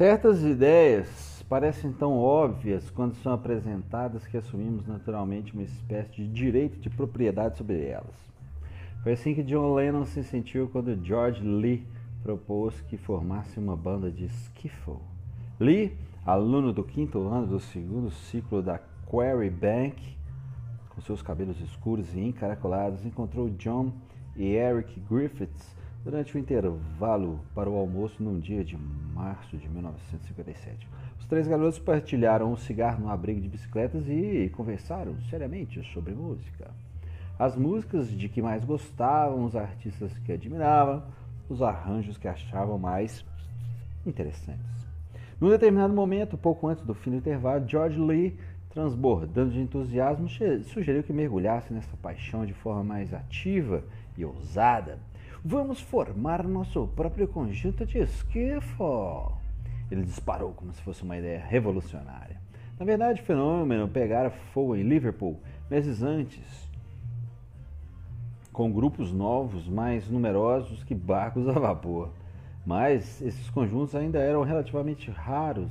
Certas ideias parecem tão óbvias quando são apresentadas que assumimos naturalmente uma espécie de direito de propriedade sobre elas. Foi assim que John Lennon se sentiu quando George Lee propôs que formasse uma banda de skiffle. Lee, aluno do quinto ano do segundo ciclo da Quarry Bank, com seus cabelos escuros e encaracolados, encontrou John e Eric Griffiths durante o intervalo para o almoço num dia de março de 1957. Os três garotos partilharam um cigarro no abrigo de bicicletas e conversaram seriamente sobre música. As músicas de que mais gostavam, os artistas que admiravam, os arranjos que achavam mais interessantes. Num determinado momento, pouco antes do fim do intervalo, George Lee, transbordando de entusiasmo, sugeriu que mergulhasse nessa paixão de forma mais ativa e ousada. Vamos formar nosso próprio conjunto de esquifo. Ele disparou como se fosse uma ideia revolucionária. Na verdade, o fenômeno pegara fogo em Liverpool meses antes, com grupos novos mais numerosos que barcos a vapor. Mas esses conjuntos ainda eram relativamente raros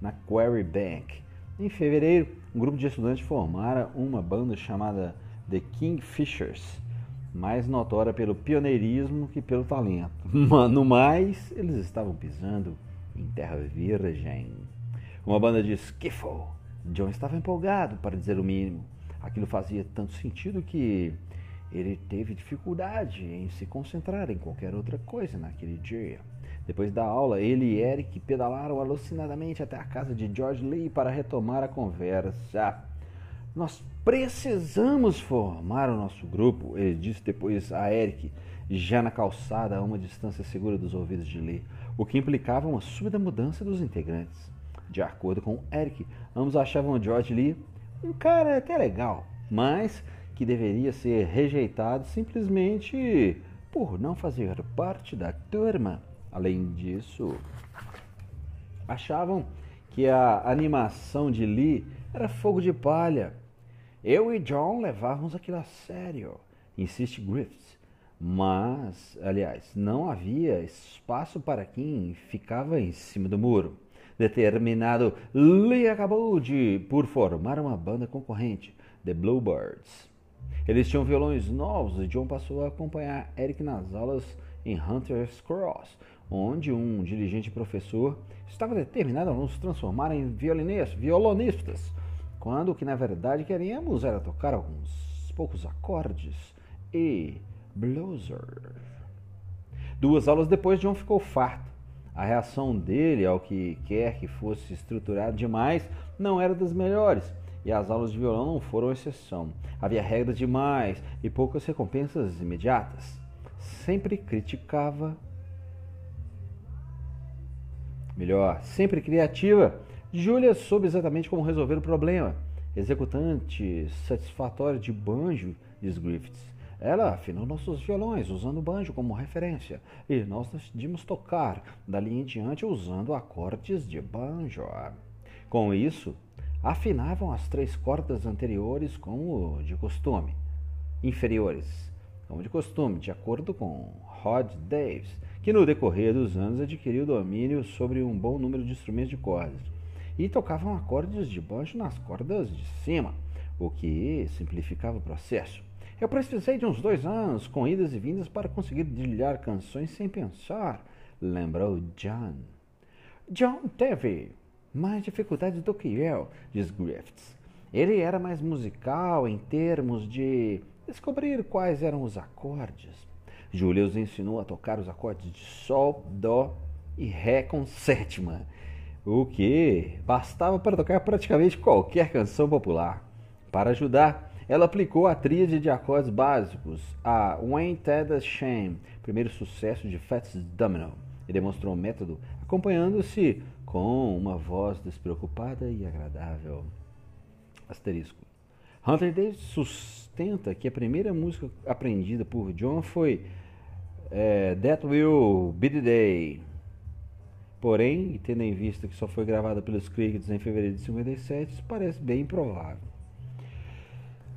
na Quarry Bank. Em fevereiro, um grupo de estudantes formara uma banda chamada The Kingfishers mais notória pelo pioneirismo que pelo talento. No mais, eles estavam pisando em terra virgem. Uma banda de skiffle. John estava empolgado, para dizer o mínimo. Aquilo fazia tanto sentido que ele teve dificuldade em se concentrar em qualquer outra coisa naquele dia. Depois da aula, ele e Eric pedalaram alucinadamente até a casa de George Lee para retomar a conversa. Nós precisamos formar o nosso grupo, ele disse depois a Eric, já na calçada a uma distância segura dos ouvidos de Lee, o que implicava uma súbita mudança dos integrantes. De acordo com Eric, ambos achavam George Lee um cara até legal, mas que deveria ser rejeitado simplesmente por não fazer parte da turma. Além disso, achavam que a animação de Lee era fogo de palha eu e John levávamos aquilo a sério, insiste Griffiths. Mas, aliás, não havia espaço para quem ficava em cima do muro. Determinado, Lee acabou de por formar uma banda concorrente, The Bluebirds. Eles tinham violões novos e John passou a acompanhar Eric nas aulas em Hunter's Cross, onde um dirigente professor estava determinado a nos transformar em violonistas quando o que na verdade queríamos era tocar alguns poucos acordes e blueser. Duas aulas depois, John ficou farto. A reação dele ao que quer que fosse estruturado demais não era das melhores, e as aulas de violão não foram exceção. Havia regras demais e poucas recompensas imediatas. Sempre criticava. Melhor, sempre criativa Julia soube exatamente como resolver o problema. Executante satisfatório de banjo, diz Griffiths. Ela afinou nossos violões usando o banjo como referência e nós decidimos tocar dali em diante usando acordes de banjo. Com isso, afinavam as três cordas anteriores como de costume, inferiores, como de costume, de acordo com Rod Davis, que no decorrer dos anos adquiriu domínio sobre um bom número de instrumentos de cordas e tocavam acordes de banjo nas cordas de cima, o que simplificava o processo. Eu precisei de uns dois anos com idas e vindas para conseguir dedilhar canções sem pensar, lembrou John. John teve mais dificuldades do que eu, diz Griffiths. Ele era mais musical em termos de descobrir quais eram os acordes. Julius ensinou a tocar os acordes de Sol, Dó e Ré com sétima o que bastava para tocar praticamente qualquer canção popular. Para ajudar, ela aplicou a tríade de acordes básicos a When Ted Shame, primeiro sucesso de Fats Domino, e demonstrou o método acompanhando-se com uma voz despreocupada e agradável. Asterisco. Hunter Davis sustenta que a primeira música aprendida por John foi é, That Will Be the Day, Porém, tendo em vista que só foi gravada pelos Crickets em fevereiro de 57, isso parece bem improvável.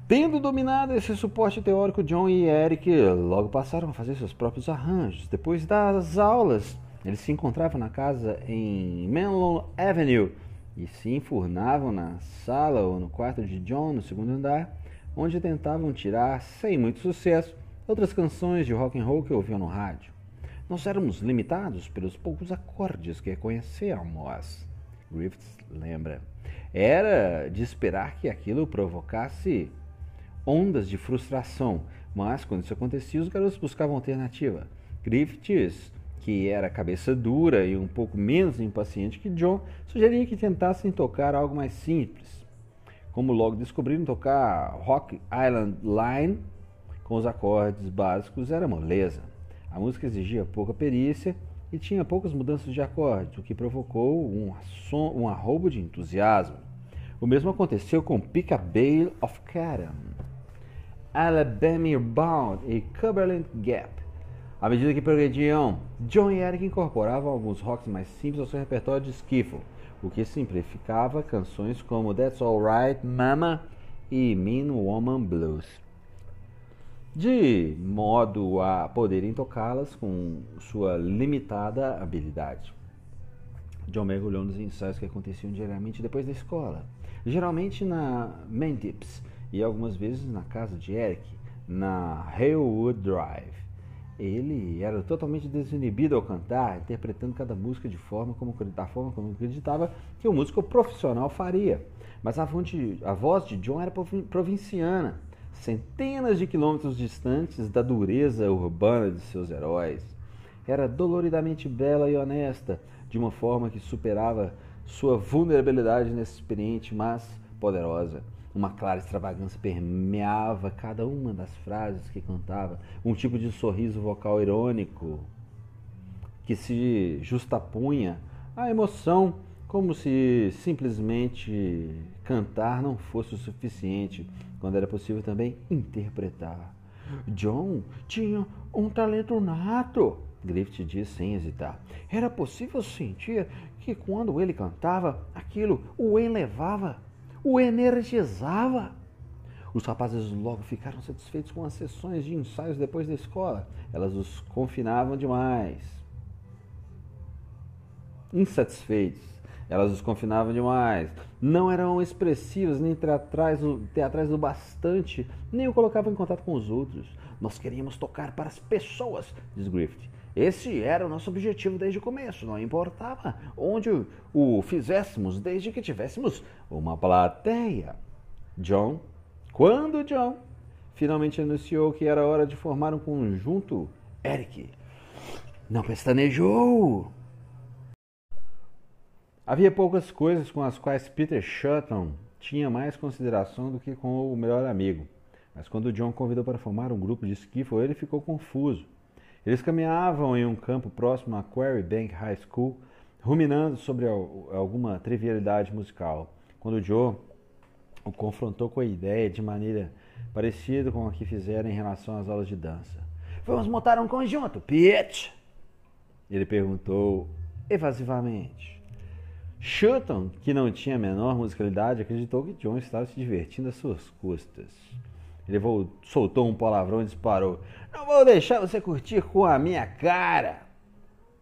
Tendo dominado esse suporte teórico, John e Eric logo passaram a fazer seus próprios arranjos. Depois das aulas, Eles se encontravam na casa em Menlo Avenue e se enfurnavam na sala ou no quarto de John, no segundo andar, onde tentavam tirar, sem muito sucesso, outras canções de rock and roll que ouviam no rádio. Nós éramos limitados pelos poucos acordes que reconhecíamos. Griffiths lembra. Era de esperar que aquilo provocasse ondas de frustração, mas quando isso acontecia, os garotos buscavam alternativa. Griffiths, que era cabeça dura e um pouco menos impaciente que John, sugeria que tentassem tocar algo mais simples. Como logo descobriram, tocar Rock Island Line com os acordes básicos era moleza. A música exigia pouca perícia e tinha poucas mudanças de acorde, o que provocou um, um arrobo de entusiasmo. O mesmo aconteceu com Pick a Bale of Cotton, Alabama Bound e Cumberland Gap. À medida que progrediam, John e Eric incorporavam alguns rocks mais simples ao seu repertório de skiffle, o que simplificava canções como That's Alright Mama e Mean Woman Blues de modo a poderem tocá-las com sua limitada habilidade. John mergulhou nos ensaios que aconteciam diariamente depois da escola, geralmente na Mendips e algumas vezes na casa de Eric, na Halewood Drive. Ele era totalmente desinibido ao cantar, interpretando cada música de forma como, da forma como acreditava que o músico profissional faria. Mas a, fonte, a voz de John era provinciana centenas de quilômetros distantes da dureza urbana de seus heróis. Era doloridamente bela e honesta, de uma forma que superava sua vulnerabilidade inexperiente, mas poderosa. Uma clara extravagância permeava cada uma das frases que cantava, um tipo de sorriso vocal irônico que se justapunha à emoção, como se simplesmente cantar não fosse o suficiente quando era possível também interpretar. John tinha um talento nato, Griffith disse sem hesitar. Era possível sentir que quando ele cantava, aquilo o elevava, o energizava. Os rapazes logo ficaram satisfeitos com as sessões de ensaios depois da escola. Elas os confinavam demais. Insatisfeitos, elas os confinavam demais. Não eram expressivas nem teatrais, teatrais o bastante, nem o colocavam em contato com os outros. Nós queríamos tocar para as pessoas, diz Griffith. Esse era o nosso objetivo desde o começo, não importava onde o fizéssemos, desde que tivéssemos uma plateia. John, quando John finalmente anunciou que era hora de formar um conjunto, Eric não pestanejou. Havia poucas coisas com as quais Peter Shutton tinha mais consideração do que com o melhor amigo. Mas quando John convidou para formar um grupo de skiffle, ele ficou confuso. Eles caminhavam em um campo próximo à Quarry Bank High School, ruminando sobre alguma trivialidade musical. Quando Joe o confrontou com a ideia de maneira parecida com a que fizeram em relação às aulas de dança. Vamos montar um conjunto, Pete? Ele perguntou evasivamente. Shelton, que não tinha a menor musicalidade, acreditou que John estava se divertindo às suas custas. Ele soltou um palavrão e disparou: Não vou deixar você curtir com a minha cara!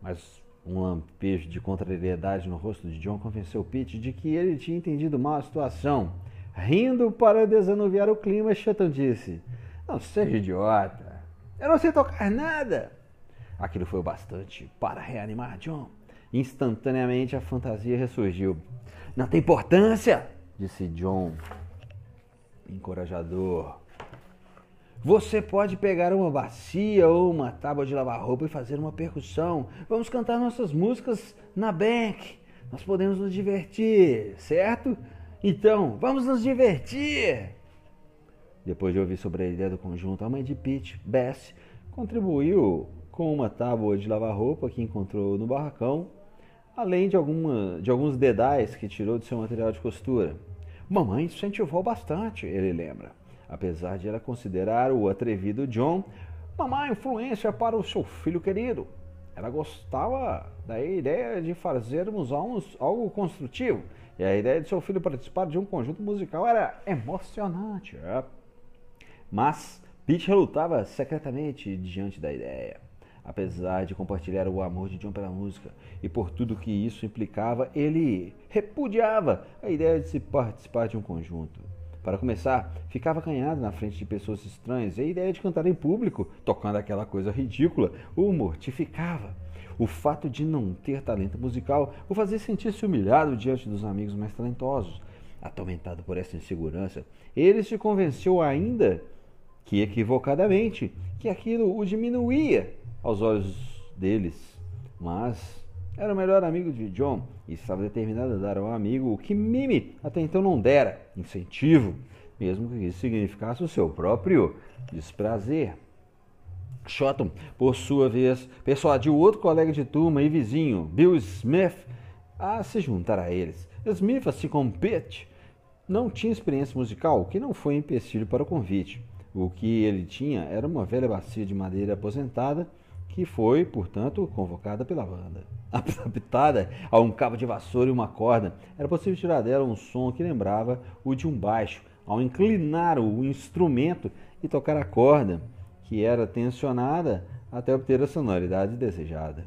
Mas um lampejo de contrariedade no rosto de John convenceu Pete de que ele tinha entendido mal a situação. Rindo para desanuviar o clima, Shelton disse: Não seja idiota, eu não sei tocar nada. Aquilo foi o bastante para reanimar John. Instantaneamente a fantasia ressurgiu. Não tem importância, disse John, encorajador. Você pode pegar uma bacia ou uma tábua de lavar roupa e fazer uma percussão. Vamos cantar nossas músicas na bank. Nós podemos nos divertir, certo? Então, vamos nos divertir! Depois de ouvir sobre a ideia do conjunto, a mãe de Pete, Bess, contribuiu com uma tábua de lavar roupa que encontrou no barracão além de, alguma, de alguns dedais que tirou de seu material de costura. Mamãe incentivou bastante, ele lembra. Apesar de ela considerar o atrevido John uma influência para o seu filho querido. Ela gostava da ideia de fazermos algo construtivo. E a ideia de seu filho participar de um conjunto musical era emocionante. É. Mas Pete relutava secretamente diante da ideia. Apesar de compartilhar o amor de John pela música e por tudo que isso implicava, ele repudiava a ideia de se participar de um conjunto. Para começar, ficava acanhado na frente de pessoas estranhas e a ideia de cantar em público, tocando aquela coisa ridícula, o mortificava. O fato de não ter talento musical o fazia sentir-se humilhado diante dos amigos mais talentosos. Atormentado por essa insegurança, ele se convenceu ainda que equivocadamente que aquilo o diminuía aos olhos deles, mas era o melhor amigo de John e estava determinado a dar ao amigo o que Mimi até então não dera: incentivo, mesmo que isso significasse o seu próprio desprazer. Shotton, por sua vez, persuadiu outro colega de turma e vizinho, Bill Smith, a se juntar a eles. Smith, assim como Pitt, não tinha experiência musical, o que não foi empecilho para o convite. O que ele tinha era uma velha bacia de madeira aposentada que foi, portanto, convocada pela banda. Adaptada a um cabo de vassoura e uma corda, era possível tirar dela um som que lembrava o de um baixo. Ao inclinar o instrumento e tocar a corda, que era tensionada até obter a sonoridade desejada.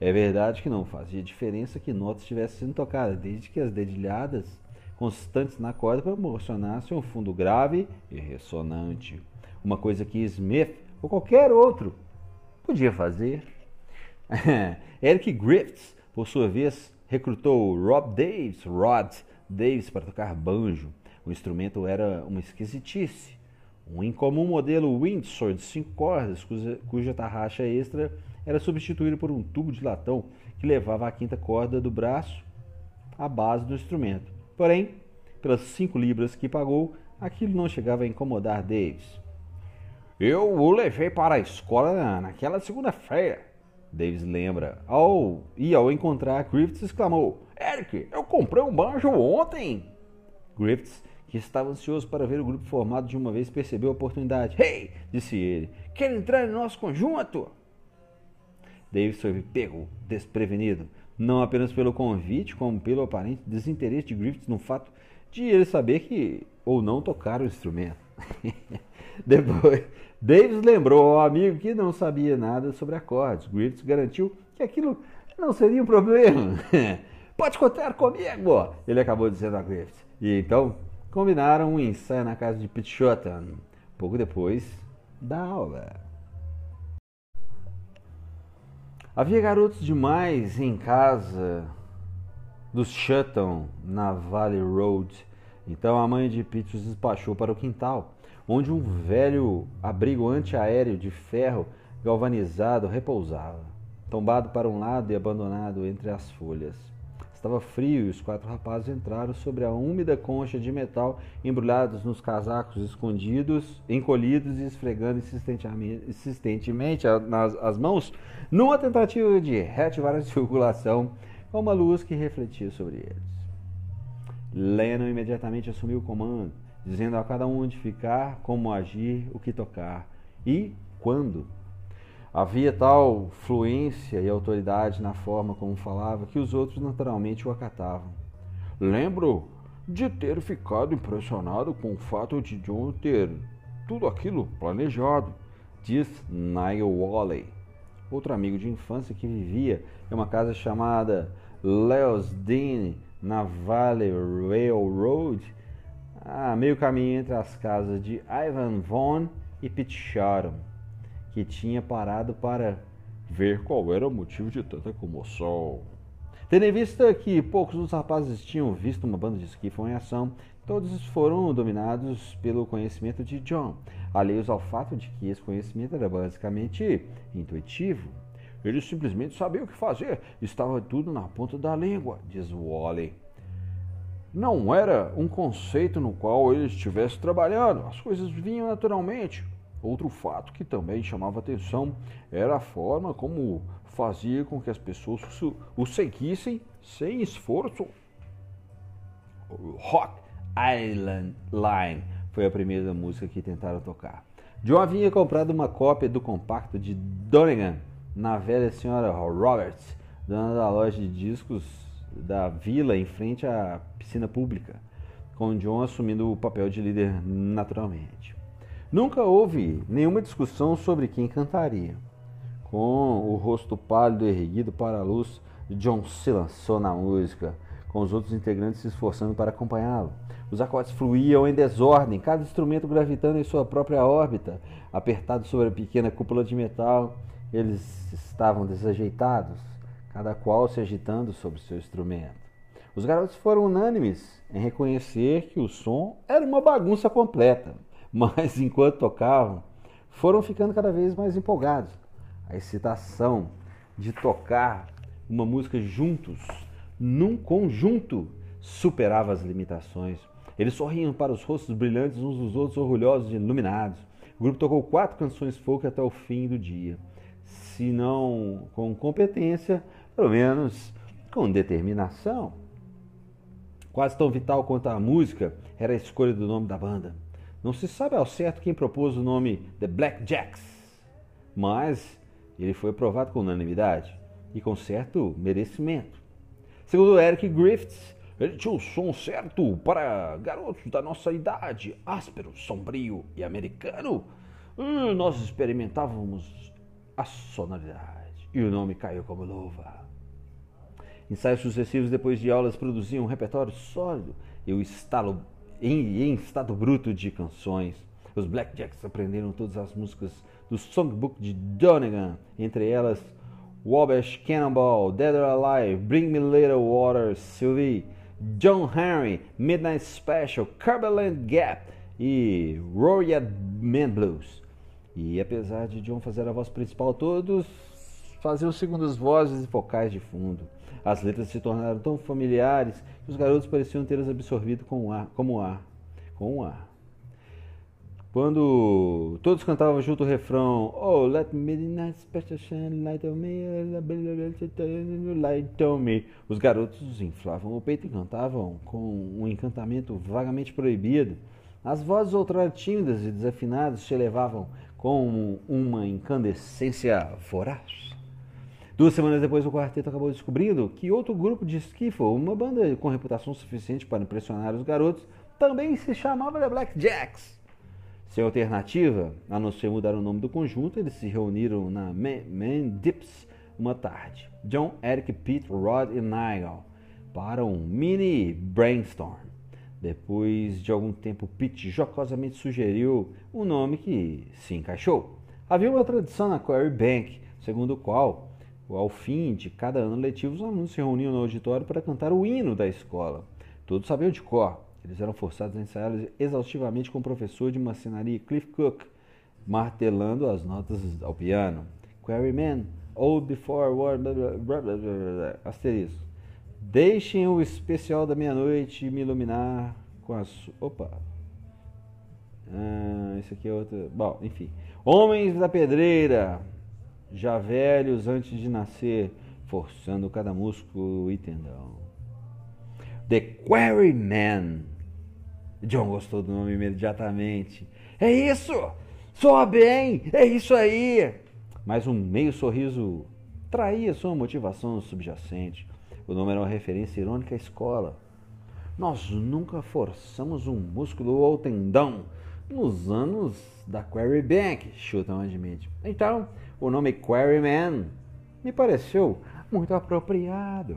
É verdade que não fazia diferença que notas estivessem sendo tocadas, desde que as dedilhadas constantes na corda proporcionassem um fundo grave e ressonante. Uma coisa que Smith ou qualquer outro Podia fazer. Eric Griffiths, por sua vez, recrutou Rob Davis, Rod Davis, para tocar banjo. O instrumento era uma esquisitice. Um incomum modelo Windsor de cinco cordas, cuja, cuja tarraxa extra era substituída por um tubo de latão que levava a quinta corda do braço à base do instrumento. Porém, pelas cinco libras que pagou, aquilo não chegava a incomodar Davis. Eu o levei para a escola naquela segunda-feira. Davis lembra. Ao, e ao encontrar Griffiths, exclamou: Eric, eu comprei um banjo ontem. Griffiths, que estava ansioso para ver o grupo formado de uma vez, percebeu a oportunidade. Hey! disse ele. Quer entrar em nosso conjunto? Davis foi pego, desprevenido, não apenas pelo convite, como pelo aparente desinteresse de Griffiths no fato de ele saber que ou não tocar o instrumento. Depois, Davis lembrou ao amigo que não sabia nada sobre acordes. Griffiths garantiu que aquilo não seria um problema. Pode contar comigo, ele acabou dizendo a Griffiths. E então combinaram um ensaio na casa de Pete pouco depois da aula. Havia garotos demais em casa dos Shutton na Valley Road. Então a mãe de Pete os despachou para o quintal onde um velho abrigo antiaéreo de ferro galvanizado repousava, tombado para um lado e abandonado entre as folhas. Estava frio e os quatro rapazes entraram sobre a úmida concha de metal, embrulhados nos casacos escondidos, encolhidos e esfregando insistentemente, as mãos, numa tentativa de reativar a circulação com uma luz que refletia sobre eles. Lennon imediatamente assumiu o comando dizendo a cada um onde ficar, como agir, o que tocar e quando. Havia tal fluência e autoridade na forma como falava que os outros naturalmente o acatavam. Lembro de ter ficado impressionado com o fato de John ter tudo aquilo planejado, diz Niall Wally, outro amigo de infância que vivia em uma casa chamada Leo's Dean na Valley Railroad a meio caminho entre as casas de Ivan Vaughn e Sharon, que tinha parado para ver qual era o motivo de tanta comoção. Tendo em vista que poucos dos rapazes tinham visto uma banda de skiffle em ação, todos foram dominados pelo conhecimento de John, alheios ao fato de que esse conhecimento era basicamente intuitivo. Ele simplesmente sabia o que fazer, estava tudo na ponta da língua, diz Wally não era um conceito no qual ele estivesse trabalhando, as coisas vinham naturalmente. Outro fato que também chamava atenção era a forma como fazia com que as pessoas o seguissem sem esforço. Rock Island Line foi a primeira música que tentaram tocar. John havia comprado uma cópia do compacto de Donegan na velha senhora Roberts, dona da loja de discos da vila em frente à piscina pública, com John assumindo o papel de líder naturalmente. Nunca houve nenhuma discussão sobre quem cantaria. Com o rosto pálido erguido para a luz, John se lançou na música, com os outros integrantes se esforçando para acompanhá-lo. Os acordes fluíam em desordem, cada instrumento gravitando em sua própria órbita. Apertados sobre a pequena cúpula de metal, eles estavam desajeitados, cada qual se agitando sobre seu instrumento. Os garotos foram unânimes em reconhecer que o som era uma bagunça completa, mas enquanto tocavam, foram ficando cada vez mais empolgados. A excitação de tocar uma música juntos, num conjunto, superava as limitações. Eles sorriam para os rostos brilhantes uns dos outros, orgulhosos e iluminados. O grupo tocou quatro canções folk até o fim do dia. Se não com competência, pelo menos com determinação. Quase tão vital quanto a música era a escolha do nome da banda. Não se sabe ao certo quem propôs o nome The Black Jacks, mas ele foi aprovado com unanimidade e com certo merecimento. Segundo Eric Griffiths, ele tinha o som certo para garotos da nossa idade, áspero, sombrio e americano. Hum, nós experimentávamos a sonoridade e o nome caiu como luva. Ensaios sucessivos depois de aulas produziam um repertório sólido e o estalo em, em estado bruto de canções. Os Blackjacks aprenderam todas as músicas do Songbook de Donegan, entre elas Wabash Cannonball, Dead or Alive, Bring Me Little Water, Sylvie, John Henry, Midnight Special, Cumberland Gap e Royal Man Blues. E apesar de John fazer a voz principal, todos faziam segundas vozes e vocais de fundo. As letras se tornaram tão familiares que os garotos pareciam tê-las absorvido com ar, como ar, com o ar. Quando todos cantavam junto o refrão Oh, let midnight special shine light on me, light on me. Os garotos inflavam o peito e cantavam com um encantamento vagamente proibido. As vozes outrora tímidas e desafinadas se elevavam com uma incandescência voraz. Duas semanas depois, o quarteto acabou descobrindo que outro grupo de skiffle, uma banda com reputação suficiente para impressionar os garotos, também se chamava The Black Jacks. Sem alternativa, a não ser mudar o nome do conjunto, eles se reuniram na Man Dips uma tarde. John, Eric, Pete, Rod e Nigel para um mini brainstorm. Depois de algum tempo, Pete jocosamente sugeriu um nome que se encaixou. Havia uma tradição na Quarry Bank, segundo o qual ao fim de cada ano letivo, os alunos se reuniam no auditório para cantar o hino da escola. Todos sabiam de cor. Eles eram forçados a ensaiar exaustivamente com o professor de marcenaria Cliff Cook, martelando as notas ao piano. Quarryman, Old Before War, asterisco. Deixem o especial da meia-noite me iluminar com a sua... Opa! Ah, esse aqui é outro... Bom, enfim. Homens da Pedreira, já velhos antes de nascer, forçando cada músculo e tendão. The Quarryman. John gostou do nome imediatamente. É isso! Soa bem! É isso aí! Mas um meio sorriso traía sua motivação subjacente. O nome era uma referência irônica à escola. Nós nunca forçamos um músculo ou tendão nos anos da Quarry Bank, chutam admite. Então, o nome Quarryman me pareceu muito apropriado.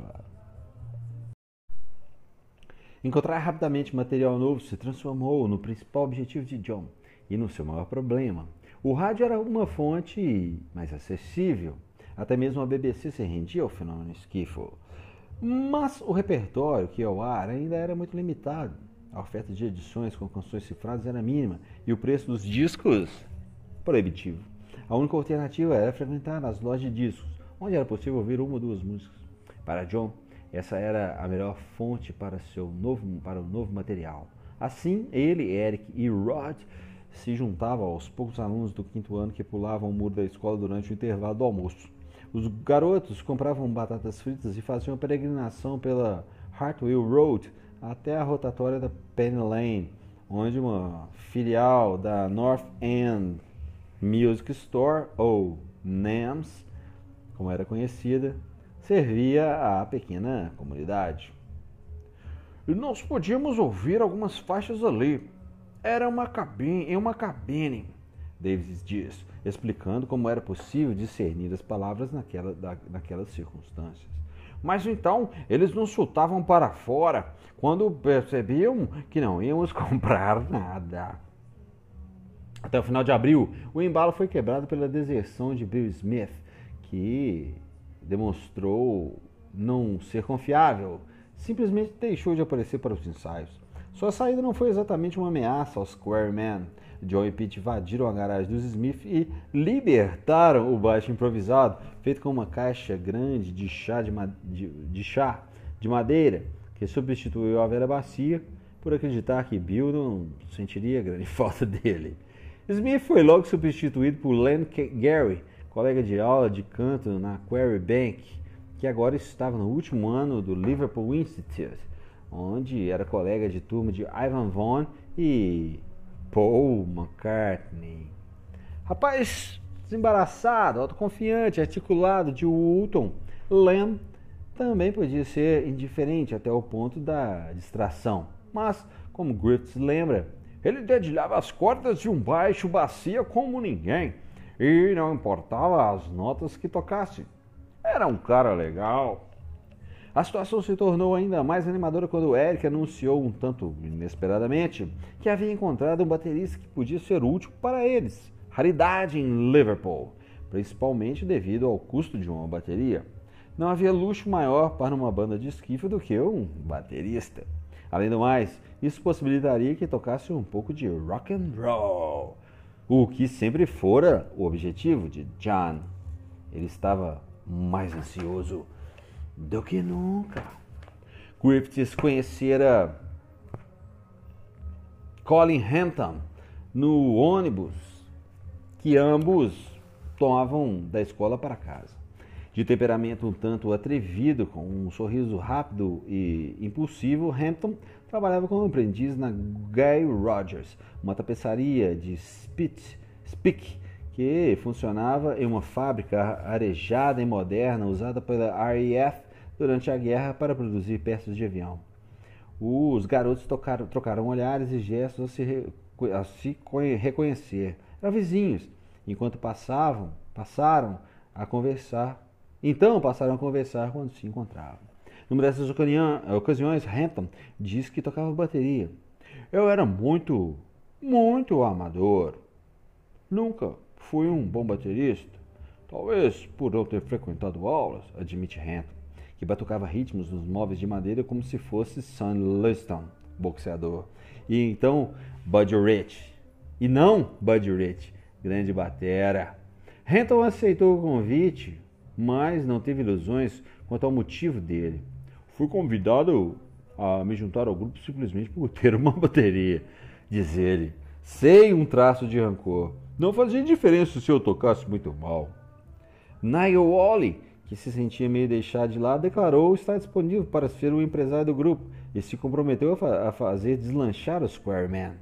Encontrar rapidamente material novo se transformou no principal objetivo de John e no seu maior problema. O rádio era uma fonte mais acessível. Até mesmo a BBC se rendia ao fenômeno skiffle. Mas o repertório que ia ao ar ainda era muito limitado. A oferta de edições com canções cifradas era mínima e o preço dos discos proibitivo. A única alternativa era frequentar as lojas de discos, onde era possível ouvir uma ou duas músicas. Para John, essa era a melhor fonte para, seu novo, para o novo material. Assim, ele, Eric e Rod se juntavam aos poucos alunos do quinto ano que pulavam o muro da escola durante o intervalo do almoço. Os garotos compravam batatas fritas e faziam peregrinação pela Hartwell Road até a rotatória da Penny Lane, onde uma filial da North End Music Store, ou NAMS, como era conhecida, servia à pequena comunidade. E nós podíamos ouvir algumas faixas ali. Era uma cabine, em uma cabine. Davis diz, explicando como era possível discernir as palavras naquela, da, naquelas circunstâncias. Mas então eles nos chutavam para fora quando percebiam que não íamos comprar nada. Até o final de abril, o embalo foi quebrado pela deserção de Bill Smith, que demonstrou não ser confiável, simplesmente deixou de aparecer para os ensaios. Sua saída não foi exatamente uma ameaça aos Squareman. John e Pete invadiram a garagem dos Smith e libertaram o baixo improvisado, feito com uma caixa grande de chá de, de, de, chá de madeira, que substituiu a velha bacia por acreditar que Bill não sentiria grande falta dele. Smith foi logo substituído por Len Gary, colega de aula de canto na Quarry Bank, que agora estava no último ano do Liverpool Institute, onde era colega de turma de Ivan Vaughan e Paul McCartney. Rapaz desembaraçado, autoconfiante, articulado de Woolton, Len também podia ser indiferente até o ponto da distração. Mas, como Griffiths lembra, ele dedilhava as cordas de um baixo bacia como ninguém e não importava as notas que tocasse. Era um cara legal. A situação se tornou ainda mais animadora quando Eric anunciou, um tanto inesperadamente, que havia encontrado um baterista que podia ser útil para eles. Raridade em Liverpool, principalmente devido ao custo de uma bateria. Não havia luxo maior para uma banda de esquife do que um baterista. Além do mais, isso possibilitaria que tocasse um pouco de rock and roll, o que sempre fora o objetivo de John. Ele estava mais ansioso do que nunca. Griffiths conhecera Colin Hampton no ônibus que ambos tomavam da escola para casa. De temperamento um tanto atrevido, com um sorriso rápido e impulsivo, Hampton trabalhava como aprendiz na Guy Rogers, uma tapeçaria de spit, speak que funcionava em uma fábrica arejada e moderna usada pela RAF durante a guerra para produzir peças de avião. Os garotos tocaram, trocaram olhares e gestos a se, a se reconhecer. Eram vizinhos, enquanto passavam, passaram a conversar então passaram a conversar quando se encontravam. Numa dessas ocasiões, Hampton disse que tocava bateria. Eu era muito, muito amador. Nunca fui um bom baterista. Talvez por não ter frequentado aulas, admite Hampton, que batucava ritmos nos móveis de madeira como se fosse Sun Liston, boxeador. E então Buddy Rich. E não Buddy Rich, grande batera. Hampton aceitou o convite mas não teve ilusões quanto ao motivo dele. Fui convidado a me juntar ao grupo simplesmente por ter uma bateria, diz ele. Sei um traço de rancor. Não fazia diferença se eu tocasse muito mal. Nigel Wally, que se sentia meio deixado de lado, declarou estar disponível para ser o empresário do grupo e se comprometeu a, fa a fazer deslanchar o Squareman.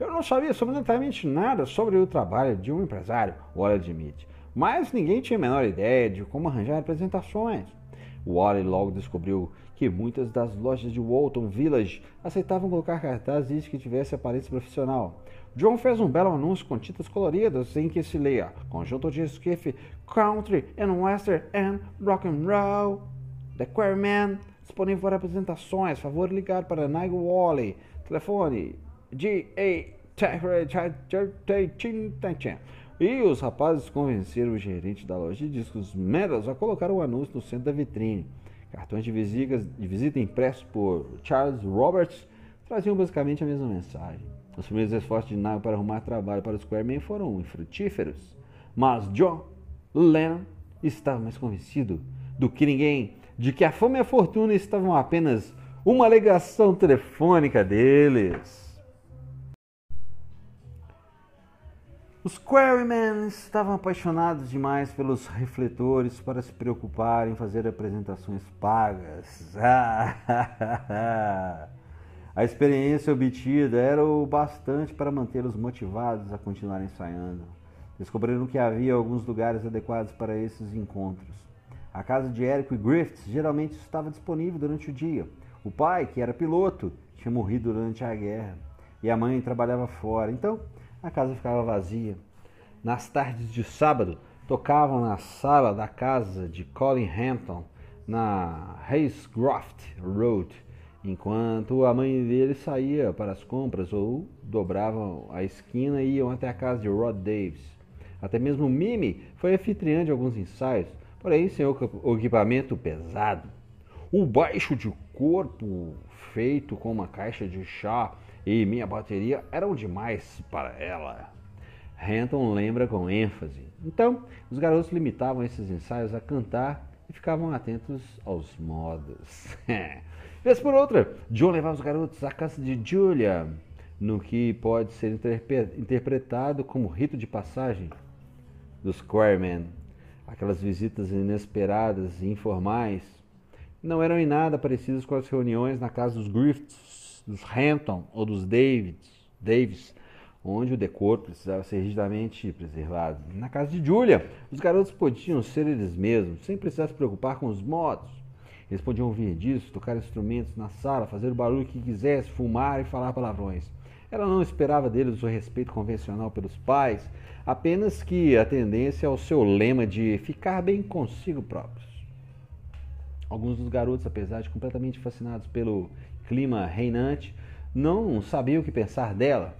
Eu não sabia absolutamente nada sobre o trabalho de um empresário, Wally admite mas ninguém tinha a menor ideia de como arranjar apresentações. Wally logo descobriu que muitas das lojas de Walton Village aceitavam colocar cartazes que tivesse aparência profissional. John fez um belo anúncio com tintas coloridas em que se leia Conjunto de esquife Country and Western and Rock and Roll The Quarryman disponível para apresentações. Favor ligar para Nigel Wally. Telefone G.A. E os rapazes convenceram o gerente da loja de discos Meadows a colocar o um anúncio no centro da vitrine. Cartões de, visitas, de visita impressos por Charles Roberts traziam basicamente a mesma mensagem. Os primeiros esforços de Nile para arrumar trabalho para os Squareman foram infrutíferos, mas John Lennon estava mais convencido do que ninguém de que a fama e a fortuna estavam apenas uma alegação telefônica deles. Os Quarrymen estavam apaixonados demais pelos refletores para se preocupar em fazer apresentações pagas. a experiência obtida era o bastante para mantê-los motivados a continuar ensaiando. Descobriram que havia alguns lugares adequados para esses encontros. A casa de Eric Griffiths geralmente estava disponível durante o dia. O pai, que era piloto, tinha morrido durante a guerra e a mãe trabalhava fora. Então, a casa ficava vazia. nas tardes de sábado, tocavam na sala da casa de Colin Hampton, na Hayscroft Road, enquanto a mãe dele saía para as compras ou dobravam a esquina e iam até a casa de Rod Davis. Até mesmo Mimi foi anfitriã de alguns ensaios, porém sem o equipamento pesado. O baixo de corpo feito com uma caixa de chá e minha bateria eram demais para ela. Renton lembra com ênfase. Então, os garotos limitavam esses ensaios a cantar e ficavam atentos aos modos. Vez por outra, John levava os garotos à casa de Julia, no que pode ser interpretado como rito de passagem dos Squaremen. Aquelas visitas inesperadas e informais não eram em nada parecidas com as reuniões na casa dos Griffiths, dos Hampton ou dos Davids, Davis, onde o decoro precisava ser rigidamente preservado. Na casa de Julia, os garotos podiam ser eles mesmos, sem precisar se preocupar com os modos. Eles podiam ouvir disso, tocar instrumentos na sala, fazer o barulho que quisesse, fumar e falar palavrões. Ela não esperava deles o respeito convencional pelos pais, apenas que a tendência ao seu lema de ficar bem consigo próprios. Alguns dos garotos, apesar de completamente fascinados pelo clima reinante, não sabiam o que pensar dela.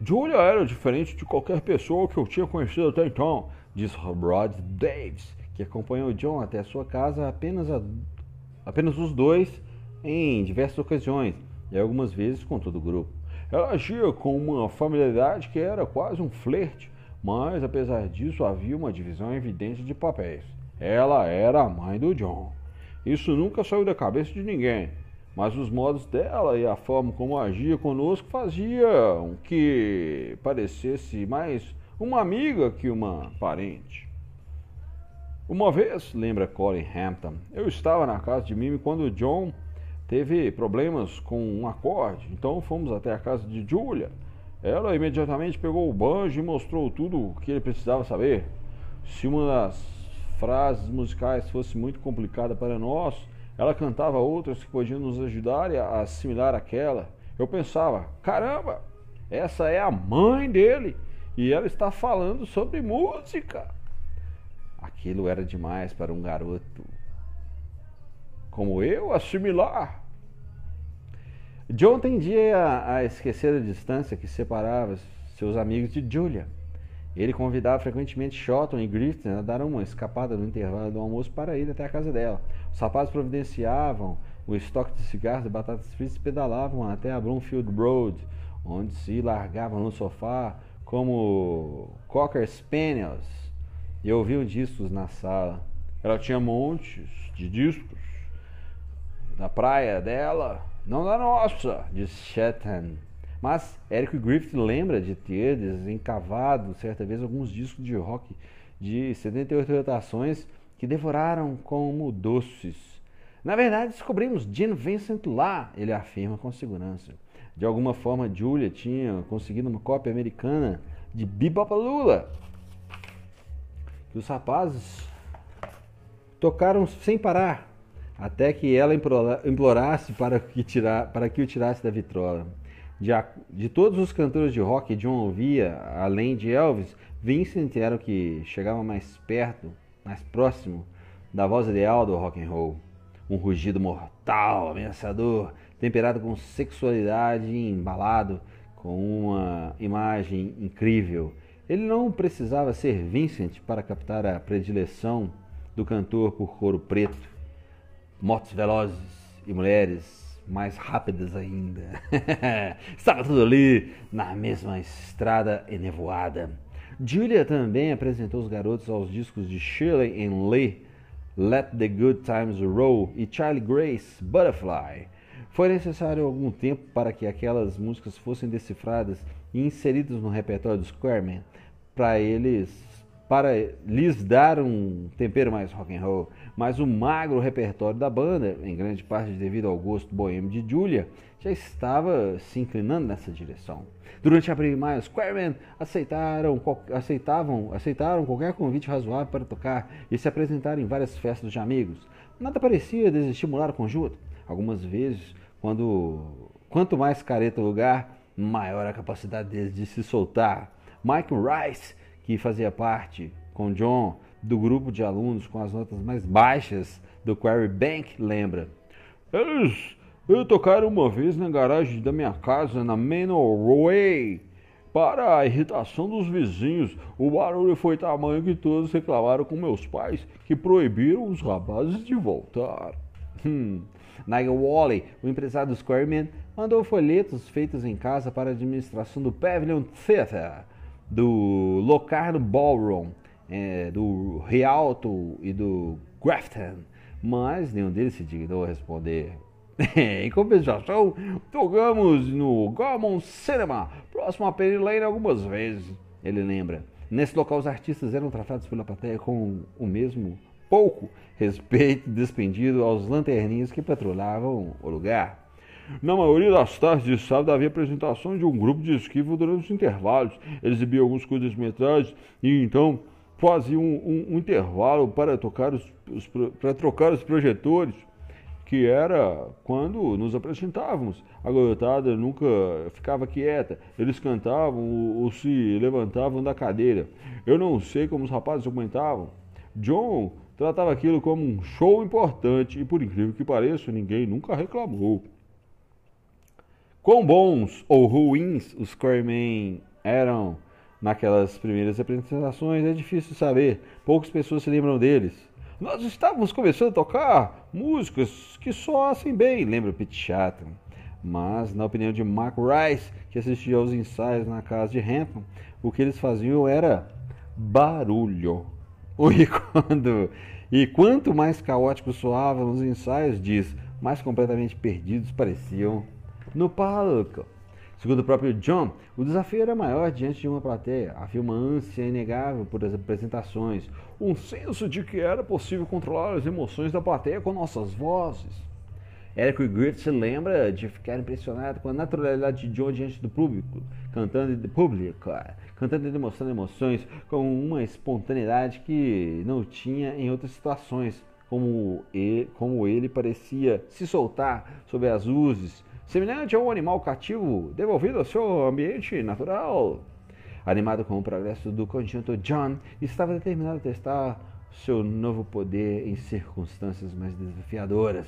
Julia era diferente de qualquer pessoa que eu tinha conhecido até então, diz Rod Davis, que acompanhou John até sua casa apenas, a, apenas os dois em diversas ocasiões, e algumas vezes com todo o grupo. Ela agia com uma familiaridade que era quase um flerte, mas apesar disso havia uma divisão evidente de papéis. Ela era a mãe do John. Isso nunca saiu da cabeça de ninguém mas os modos dela e a forma como agia conosco faziam que parecesse mais uma amiga que uma parente. Uma vez, lembra Colin Hampton, eu estava na casa de Mimi quando John teve problemas com um acorde, então fomos até a casa de Julia. Ela imediatamente pegou o banjo e mostrou tudo o que ele precisava saber. Se uma das frases musicais fosse muito complicada para nós, ela cantava outras que podiam nos ajudar a assimilar aquela. Eu pensava, caramba, essa é a mãe dele e ela está falando sobre música. Aquilo era demais para um garoto como eu assimilar. John tendia a esquecer a distância que separava seus amigos de Julia. Ele convidava frequentemente Shotton e Griffith a dar uma escapada no intervalo do almoço para ir até a casa dela. Os rapazes providenciavam o estoque de cigarros e batatas fritas e pedalavam até a Bloomfield Road, onde se largavam no sofá como Cocker Spaniels e ouviam discos na sala. Ela tinha montes de discos na praia dela, não da nossa, disse Shetland. Mas Eric Griffith lembra de ter desencavado certa vez alguns discos de rock de 78 rotações que devoraram como doces. Na verdade, descobrimos Gene Vincent lá, ele afirma com segurança. De alguma forma, Julia tinha conseguido uma cópia americana de Bebopalula. Que os rapazes tocaram sem parar, até que ela implorasse para que, tirar, para que o tirasse da vitrola. De, de todos os cantores de rock que John ouvia, além de Elvis, Vincent era o que chegava mais perto, mais próximo da voz ideal do rock and roll. Um rugido mortal, ameaçador, temperado com sexualidade e embalado com uma imagem incrível. Ele não precisava ser Vincent para captar a predileção do cantor por couro preto, motos velozes e mulheres mais rápidas ainda. Estava tudo ali na mesma estrada enevoada. Julia também apresentou os garotos aos discos de Shirley and Lee, Let the Good Times Roll e Charlie Grace, Butterfly. Foi necessário algum tempo para que aquelas músicas fossem decifradas e inseridas no repertório dos Squaremen, para eles, para lhes dar um tempero mais rock and roll mas o magro repertório da banda, em grande parte devido ao gosto boêmio de Julia, já estava se inclinando nessa direção. Durante abril e maio, os Squaremen aceitaram, aceitavam, aceitaram qualquer convite razoável para tocar e se apresentar em várias festas de amigos. Nada parecia desestimular o conjunto. Algumas vezes, quando quanto mais careta o lugar, maior a capacidade deles de se soltar. Mike Rice que fazia parte, com John, do grupo de alunos com as notas mais baixas do Quarry Bank, lembra. Eles, eles tocaram uma vez na garagem da minha casa, na Manor Way. Para a irritação dos vizinhos, o barulho foi tamanho que todos reclamaram com meus pais, que proibiram os rapazes de voltar. Hum. Nigel Wally, o empresário do Squareman, mandou folhetos feitos em casa para a administração do Pavilion Theatre, do Locarno Ballroom, é, do Rialto e do Grafton, mas nenhum deles se dignou a responder. em compensação, tocamos no Gammon Cinema, próximo a Penny Lane algumas vezes, ele lembra. Nesse local, os artistas eram tratados pela plateia com o mesmo pouco respeito despendido aos lanterninhos que patrulhavam o lugar. Na maioria das tardes de sábado havia apresentações de um grupo de esquivo durante os intervalos. Eles exibiam alguns curtas-metragens e então faziam um, um, um, intervalo para, tocar os, os, para trocar os projetores, que era quando nos apresentávamos. A garotada nunca ficava quieta, eles cantavam ou, ou se levantavam da cadeira. Eu não sei como os rapazes aguentavam. John tratava aquilo como um show importante e, por incrível que pareça, ninguém nunca reclamou. Quão bons ou ruins os Coreyman eram naquelas primeiras apresentações é difícil saber. Poucas pessoas se lembram deles. Nós estávamos começando a tocar músicas que soassem bem, lembra Pete Chatton. Mas, na opinião de Mark Rice, que assistia aos ensaios na casa de Hampton, o que eles faziam era barulho. E, quando, e quanto mais caótico soavam os ensaios, diz, mais completamente perdidos pareciam no palco. Segundo o próprio John, o desafio era maior diante de uma plateia. Havia uma ânsia inegável por as apresentações, um senso de que era possível controlar as emoções da plateia com nossas vozes. Eric Griffith se lembra de ficar impressionado com a naturalidade de John diante do público, cantando de público, cantando e demonstrando emoções com uma espontaneidade que não tinha em outras situações, como ele, como ele parecia se soltar sobre as luzes, semelhante a um animal cativo devolvido ao seu ambiente natural. Animado com o progresso do conjunto, John estava determinado a testar seu novo poder em circunstâncias mais desafiadoras.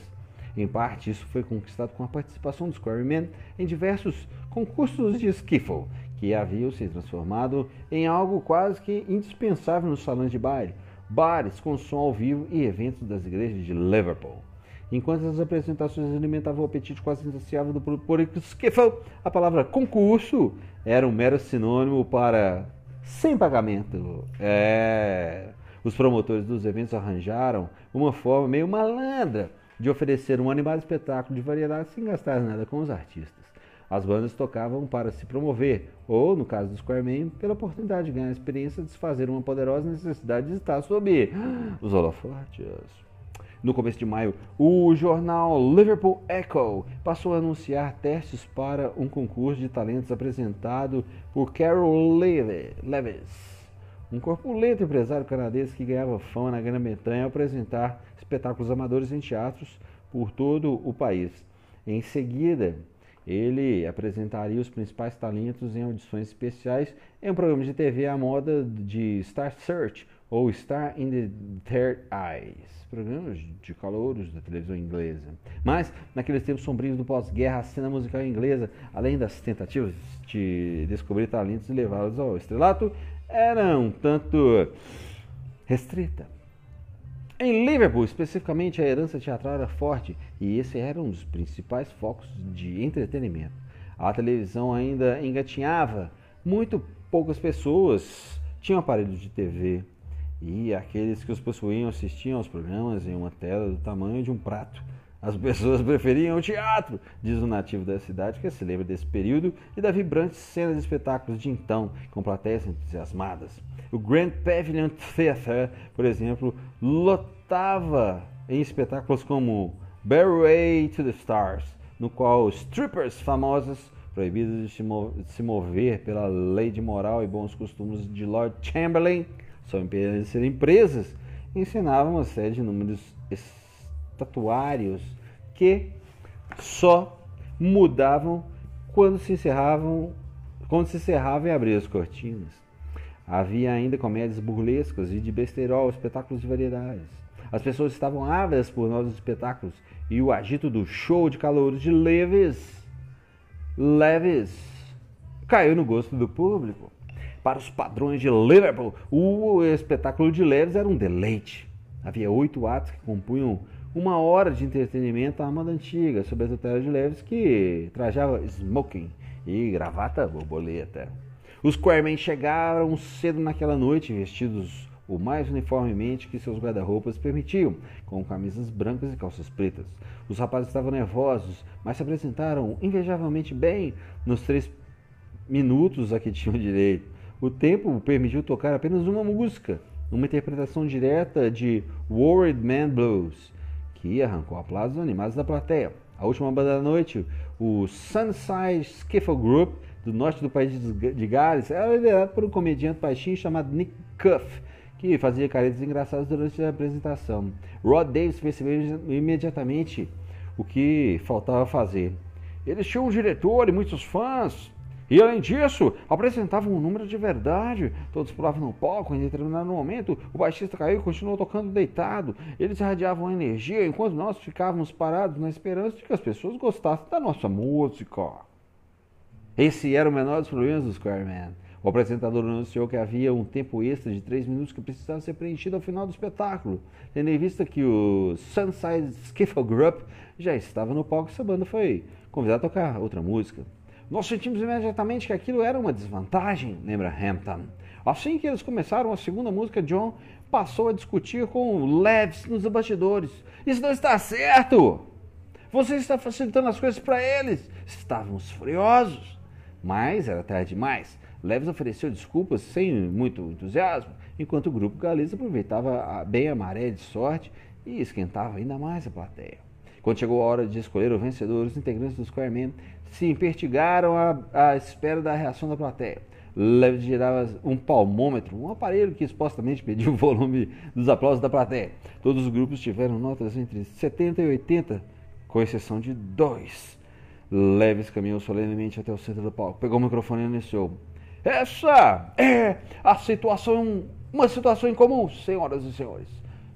Em parte, isso foi conquistado com a participação dos Quarrymen em diversos concursos de skiffle, que haviam se transformado em algo quase que indispensável nos salões de baile, bares com som ao vivo e eventos das igrejas de Liverpool. Enquanto as apresentações alimentavam o apetite quase insaciável do por skiffle, a palavra concurso era um mero sinônimo para sem pagamento. É. Os promotores dos eventos arranjaram uma forma meio malandra de oferecer um animado espetáculo de variedade sem gastar nada com os artistas. As bandas tocavam para se promover, ou, no caso do Squareman, pela oportunidade de ganhar a experiência de desfazer uma poderosa necessidade de estar sob os holofotes. No começo de maio, o jornal Liverpool Echo passou a anunciar testes para um concurso de talentos apresentado por Carol Levis, um corpulento empresário canadense que ganhava fama na Grã-Bretanha ao apresentar espetáculos amadores em teatros por todo o país. Em seguida, ele apresentaria os principais talentos em audições especiais em um programa de TV à moda de Star Search ou Star in the Third Eyes, programas de calouros da televisão inglesa. Mas, naqueles tempos sombrios do pós-guerra, a cena musical inglesa, além das tentativas de descobrir talentos e levá-los ao estrelato, era um tanto restrita. Em Liverpool, especificamente, a herança teatral era forte e esse era um dos principais focos de entretenimento. A televisão ainda engatinhava, muito poucas pessoas tinham aparelhos de TV e aqueles que os possuíam assistiam aos programas em uma tela do tamanho de um prato. As pessoas preferiam o teatro, diz o nativo da cidade que se lembra desse período e da vibrante cena de espetáculos de então, com plateias entusiasmadas. O Grand Pavilion Theatre, por exemplo, lotava em espetáculos como Way to the Stars, no qual strippers famosas, proibidas de se mover pela lei de moral e bons costumes de Lord Chamberlain, só impedidas de serem presas, ensinavam uma série de números estatuários que só mudavam quando se encerravam, quando se encerravam e abriam as cortinas. Havia ainda comédias burlescas e de besterol, espetáculos de variedades. As pessoas estavam ávidas por novos espetáculos e o agito do show de calores de Leves, Leves, caiu no gosto do público. Para os padrões de Liverpool, o espetáculo de Leves era um deleite. Havia oito atos que compunham uma hora de entretenimento à moda antiga, sob a tutela de Leves, que trajava smoking e gravata borboleta. Os Quarmen chegaram cedo naquela noite, vestidos o mais uniformemente que seus guarda-roupas permitiam, com camisas brancas e calças pretas. Os rapazes estavam nervosos, mas se apresentaram invejavelmente bem nos três minutos a que tinham direito. O tempo permitiu tocar apenas uma música, uma interpretação direta de Worried Man Blues, que arrancou aplausos animados da plateia. A última banda da noite, o Sunside Skiffle Group, do norte do país de Gales, era liderado por um comediante baixinho chamado Nick Cuff, que fazia caretas engraçadas durante a apresentação. Rod Davis percebeu imediatamente o que faltava fazer. Eles tinham um diretor e muitos fãs, e além disso, apresentavam um número de verdade. Todos pulavam no palco em determinado momento. O baixista caiu e continuou tocando deitado. Eles irradiavam energia enquanto nós ficávamos parados na esperança de que as pessoas gostassem da nossa música. Esse era o menor dos problemas dos Squareman. O apresentador anunciou que havia um tempo extra de 3 minutos que precisava ser preenchido ao final do espetáculo, tendo em vista que o Sunside Skiffle Group já estava no palco e essa banda foi convidada a tocar outra música. Nós sentimos imediatamente que aquilo era uma desvantagem, lembra Hampton. Assim que eles começaram a segunda música, John passou a discutir com Leves nos bastidores. Isso não está certo! Você está facilitando as coisas para eles. Estávamos furiosos. Mas era tarde demais. Leves ofereceu desculpas sem muito entusiasmo, enquanto o grupo galês aproveitava bem a maré de sorte e esquentava ainda mais a plateia. Quando chegou a hora de escolher o vencedor, os integrantes do Squareman se impertigaram à, à espera da reação da plateia. Leves girava um palmômetro, um aparelho que supostamente media o volume dos aplausos da plateia. Todos os grupos tiveram notas entre 70 e 80, com exceção de dois. Leves caminhou solenemente até o centro do palco, pegou o microfone e anunciou: essa é a situação, uma situação incomum, senhoras e senhores.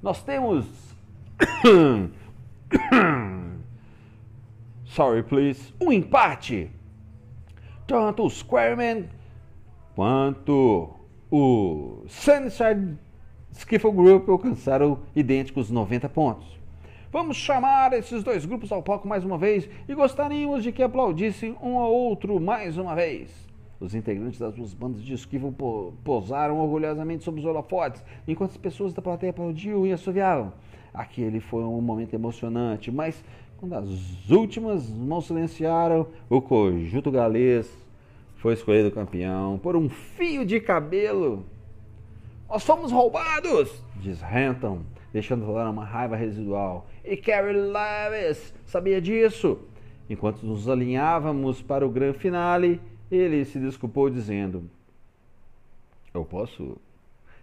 Nós temos. Sorry, please. Um empate. Tanto o Squareman quanto o Sunnyside Skiffle Group alcançaram idênticos 90 pontos. Vamos chamar esses dois grupos ao palco mais uma vez e gostaríamos de que aplaudissem um ao outro mais uma vez. Os integrantes das duas bandas de esquivo posaram orgulhosamente sobre os holofotes, enquanto as pessoas da plateia aplaudiam e assoviavam. Aquele foi um momento emocionante, mas quando as últimas mãos silenciaram, o conjunto galês foi escolhido campeão por um fio de cabelo. Nós fomos roubados, diz Renton, deixando rolar uma raiva residual. E Carrie Levis sabia disso. Enquanto nos alinhávamos para o grande finale, ele se desculpou dizendo: Eu posso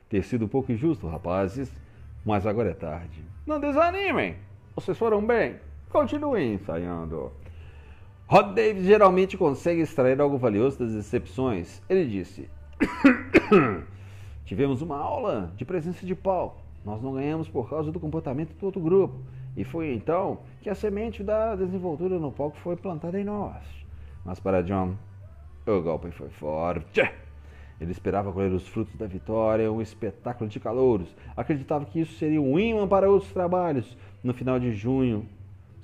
ter sido um pouco injusto, rapazes, mas agora é tarde. Não desanimem! Vocês foram bem. Continuem ensaiando. Rod Davis geralmente consegue extrair algo valioso das decepções. Ele disse: Tivemos uma aula de presença de pau. Nós não ganhamos por causa do comportamento do outro grupo. E foi então que a semente da desenvoltura no palco foi plantada em nós. Mas para John, o golpe foi forte. Ele esperava colher os frutos da vitória, um espetáculo de calouros. Acreditava que isso seria um imã para outros trabalhos. No final de junho,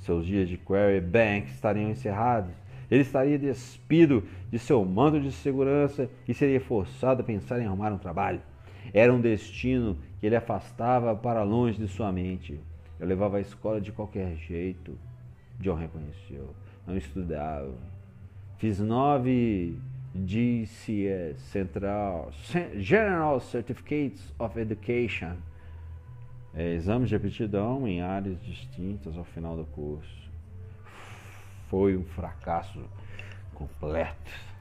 seus dias de Quarry Bank estariam encerrados. Ele estaria despido de seu manto de segurança e seria forçado a pensar em arrumar um trabalho. Era um destino que ele afastava para longe de sua mente. Eu levava a escola de qualquer jeito. John reconheceu. Não estudava Fiz nove GCS, Central, General Certificates of Education, é, exames de aptidão em áreas distintas ao final do curso. Foi um fracasso completo.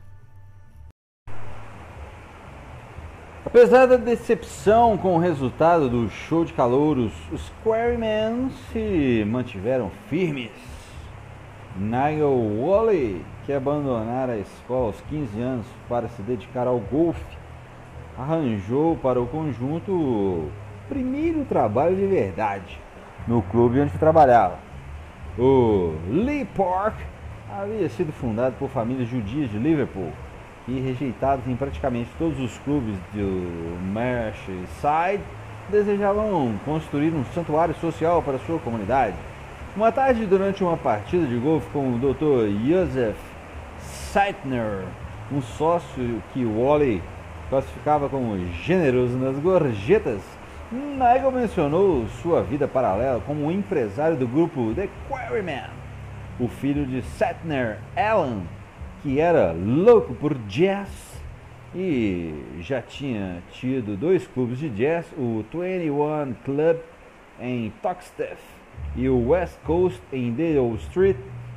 Apesar da decepção com o resultado do show de calouros, os Quarrymen se mantiveram firmes Nigel Woolley, que abandonara a escola aos 15 anos para se dedicar ao golfe, arranjou para o conjunto primeiro trabalho de verdade no clube onde trabalhava. O Lee Park havia sido fundado por famílias judias de Liverpool e rejeitados em praticamente todos os clubes do Merseyside, desejavam construir um santuário social para sua comunidade. Uma tarde, durante uma partida de golfe com o Dr. Joseph Seitner, um sócio que Wally classificava como generoso nas gorjetas, Nigel mencionou sua vida paralela como empresário do grupo The Quarrymen. O filho de Seitner, Alan, que era louco por jazz e já tinha tido dois clubes de jazz, o 21 Club em Toxteth e o West Coast em Dale Street,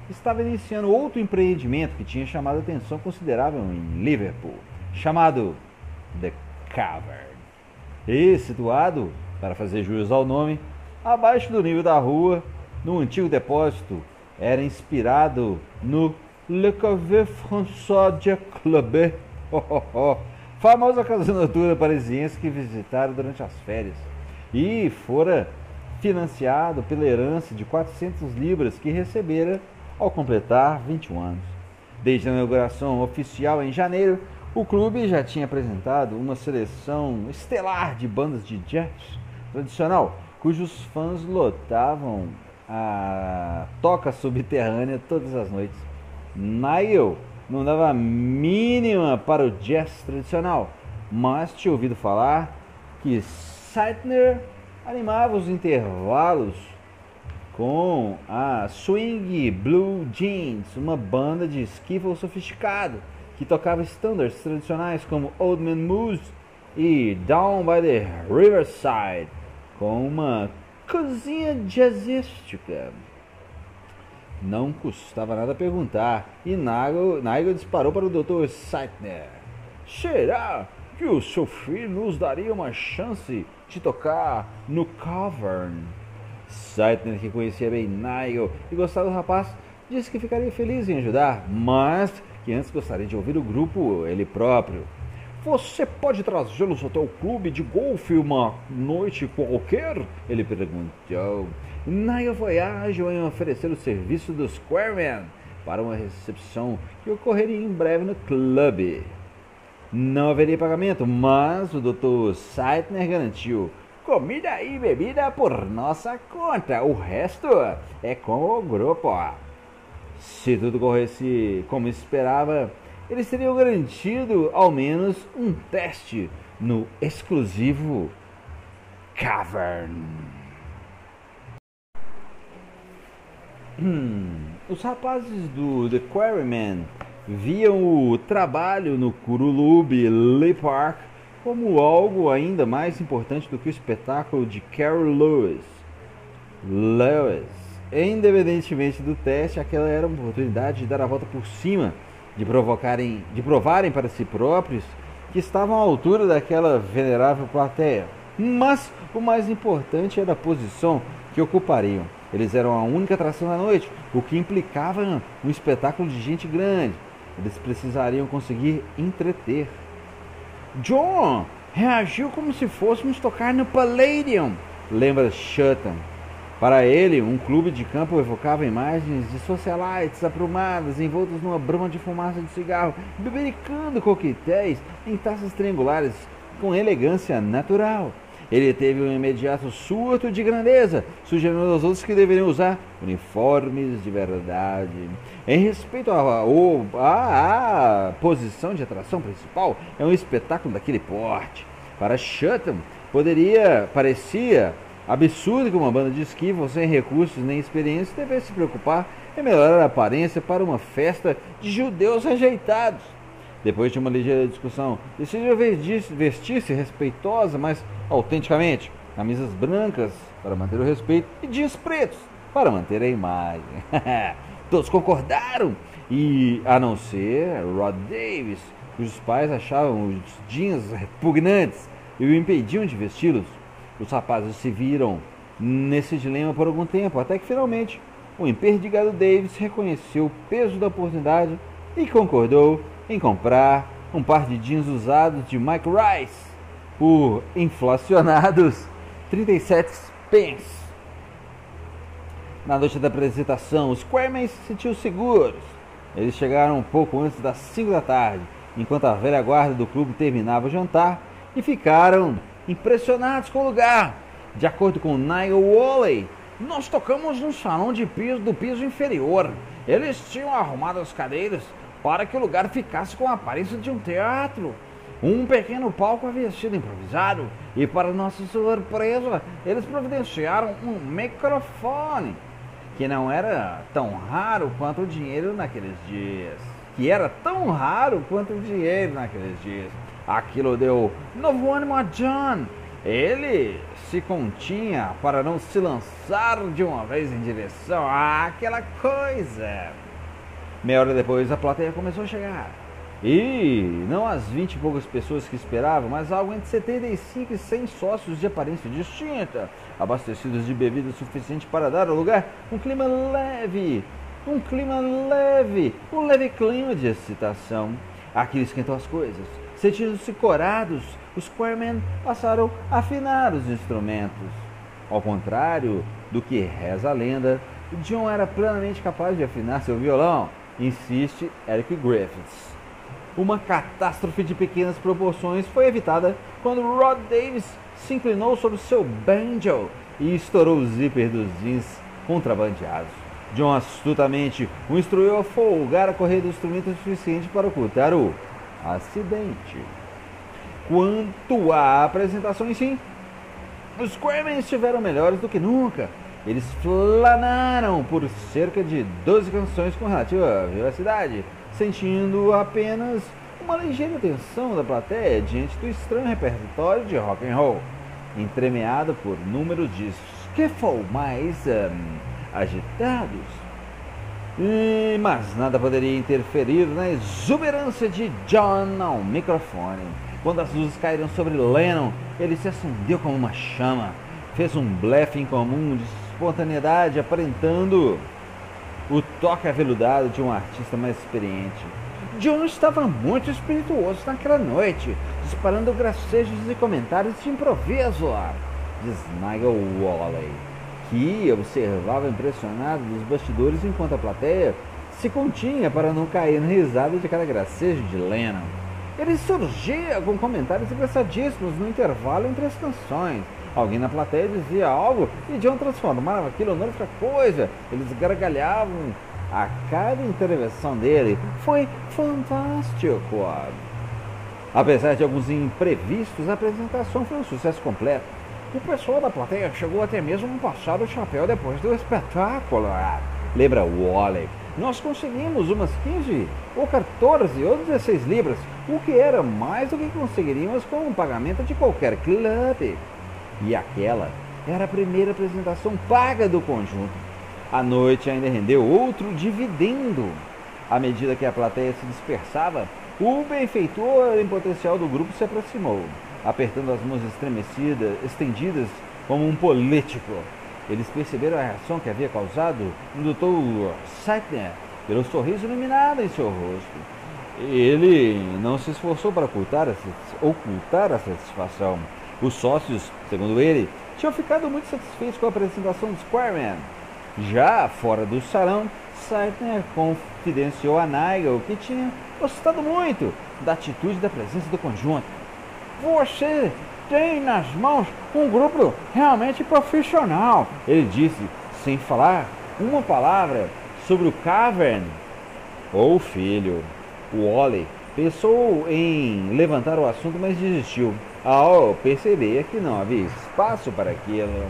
estava iniciando outro empreendimento que tinha chamado atenção considerável em Liverpool, chamado The Cavern. E situado, para fazer jus ao nome, abaixo do nível da rua, no antigo depósito, era inspirado no Le Café François de Club, famosa casa noturna parisiense que visitaram durante as férias, e fora financiado pela herança de 400 libras que recebera ao completar 21 anos. Desde a inauguração oficial em janeiro, o clube já tinha apresentado uma seleção estelar de bandas de jazz tradicional, cujos fãs lotavam a toca subterrânea todas as noites. Nigel não dava a mínima para o jazz tradicional, mas tinha ouvido falar que Seitner animava os intervalos com a Swing Blue Jeans, uma banda de skiffle sofisticado que tocava standards tradicionais como Old Man Moose e Down by the Riverside, com uma cozinha jazzística. Não custava nada perguntar, e Nigel, Nigel disparou para o Dr. Seitner. Será que o seu filho nos daria uma chance de tocar no Cavern? Seitner, que conhecia bem Nigel e gostava do rapaz, disse que ficaria feliz em ajudar, mas que antes gostaria de ouvir o grupo ele próprio. Você pode trazê-los até o clube de golfe uma noite qualquer? Ele perguntou. Naya ágil em oferecer o serviço do Squareman para uma recepção que ocorreria em breve no clube. Não haveria pagamento, mas o Dr. Seitner garantiu comida e bebida por nossa conta. O resto é com o grupo. Se tudo corresse como esperava, eles teriam garantido ao menos um teste no exclusivo Cavern. Hum, os rapazes do The Quarrymen viam o trabalho no Kurulub Lee Park como algo ainda mais importante do que o espetáculo de Carol Lewis. Lewis, independentemente do teste, aquela era uma oportunidade de dar a volta por cima, de provocarem, de provarem para si próprios que estavam à altura daquela venerável plateia. Mas o mais importante era a posição que ocupariam. Eles eram a única atração da noite, o que implicava um espetáculo de gente grande. Eles precisariam conseguir entreter. John reagiu como se fôssemos tocar no Palladium, lembra Shutton. Para ele, um clube de campo evocava imagens de socialites aprumadas, envoltos numa bruma de fumaça de cigarro, bebericando coquetéis em taças triangulares com elegância natural. Ele teve um imediato surto de grandeza, sugerindo aos outros que deveriam usar uniformes de verdade. Em respeito à posição de atração principal, é um espetáculo daquele porte. Para Shutton, poderia, parecia absurdo que uma banda de esquivo sem recursos nem experiência devesse se preocupar em melhorar a aparência para uma festa de judeus rejeitados. Depois de uma ligeira discussão, decidiu vestir-se respeitosa, mas autenticamente. Camisas brancas para manter o respeito e jeans pretos para manter a imagem. Todos concordaram, e a não ser Rod Davis, cujos pais achavam os jeans repugnantes e o impediam de vesti-los. Os rapazes se viram nesse dilema por algum tempo, até que finalmente o imperdigado Davis reconheceu o peso da oportunidade e concordou em comprar um par de jeans usados de Mike Rice por inflacionados 37 pence. Na noite da apresentação, os Squareman se sentiu seguros. Eles chegaram um pouco antes das 5 da tarde, enquanto a velha guarda do clube terminava o jantar, e ficaram impressionados com o lugar. De acordo com Nigel Woolley, nós tocamos no salão de piso do piso inferior. Eles tinham arrumado as cadeiras para que o lugar ficasse com a aparência de um teatro. Um pequeno palco havia sido improvisado e, para nossa surpresa, eles providenciaram um microfone, que não era tão raro quanto o dinheiro naqueles dias. Que era tão raro quanto o dinheiro naqueles dias. Aquilo deu novo ânimo a John. Ele se continha para não se lançar de uma vez em direção àquela coisa. Meia hora depois, a plateia começou a chegar. E não as vinte e poucas pessoas que esperavam, mas algo entre 75 e 100 sócios de aparência distinta, abastecidos de bebida suficiente para dar ao lugar um clima leve, um clima leve, um leve clima de excitação. Aquilo esquentou as coisas. Sentindo-se corados, os Squaremen passaram a afinar os instrumentos. Ao contrário do que reza a lenda, John era plenamente capaz de afinar seu violão, insiste Eric Griffiths. Uma catástrofe de pequenas proporções foi evitada quando Rod Davis se inclinou sobre seu banjo e estourou o zíper dos jeans contrabandeados. John astutamente o instruiu a folgar a correr do instrumento suficiente para ocultar o acidente. Quanto à apresentação em si, os Squaremen estiveram melhores do que nunca. Eles flanaram por cerca de 12 canções com relativa vivacidade, sentindo apenas uma ligeira tensão da plateia diante do estranho repertório de rock and roll, entremeado por números de skiffle mais um, agitados. E, mas nada poderia interferir na exuberância de John ao microfone. Quando as luzes caíram sobre Lennon, ele se acendeu como uma chama. Fez um blefe incomum de espontaneidade, aparentando o toque aveludado de um artista mais experiente. John estava muito espirituoso naquela noite, disparando gracejos e comentários de improviso, diz Nigel Wally, que observava impressionado dos bastidores enquanto a plateia se continha para não cair na risada de cada gracejo de Lennon. Ele surgia com comentários engraçadíssimos no intervalo entre as canções. Alguém na plateia dizia algo e John transformava aquilo em outra coisa. Eles gargalhavam a cada intervenção dele. Foi fantástico. Apesar de alguns imprevistos, a apresentação foi um sucesso completo. O pessoal da plateia chegou até mesmo a passar o chapéu depois do espetáculo. Lembra Wally? nós conseguimos umas 15 ou 14 ou 16 libras, o que era mais do que conseguiríamos com o pagamento de qualquer clube. E aquela era a primeira apresentação paga do conjunto. A noite ainda rendeu outro dividendo. À medida que a plateia se dispersava, o benfeitor em potencial do grupo se aproximou, apertando as mãos estremecidas, estendidas como um político. Eles perceberam a reação que havia causado no Dr. Saitner pelo sorriso iluminado em seu rosto. Ele não se esforçou para ocultar a, ocultar a satisfação. Os sócios, segundo ele, tinham ficado muito satisfeitos com a apresentação do Squareman. Já fora do salão, Saitner confidenciou a Nigel que tinha gostado muito da atitude da presença do conjunto. Você tem nas mãos um grupo realmente profissional. Ele disse, sem falar uma palavra sobre o Cavern ou filho. O Wally pensou em levantar o assunto, mas desistiu ao perceber que não havia espaço para aquilo.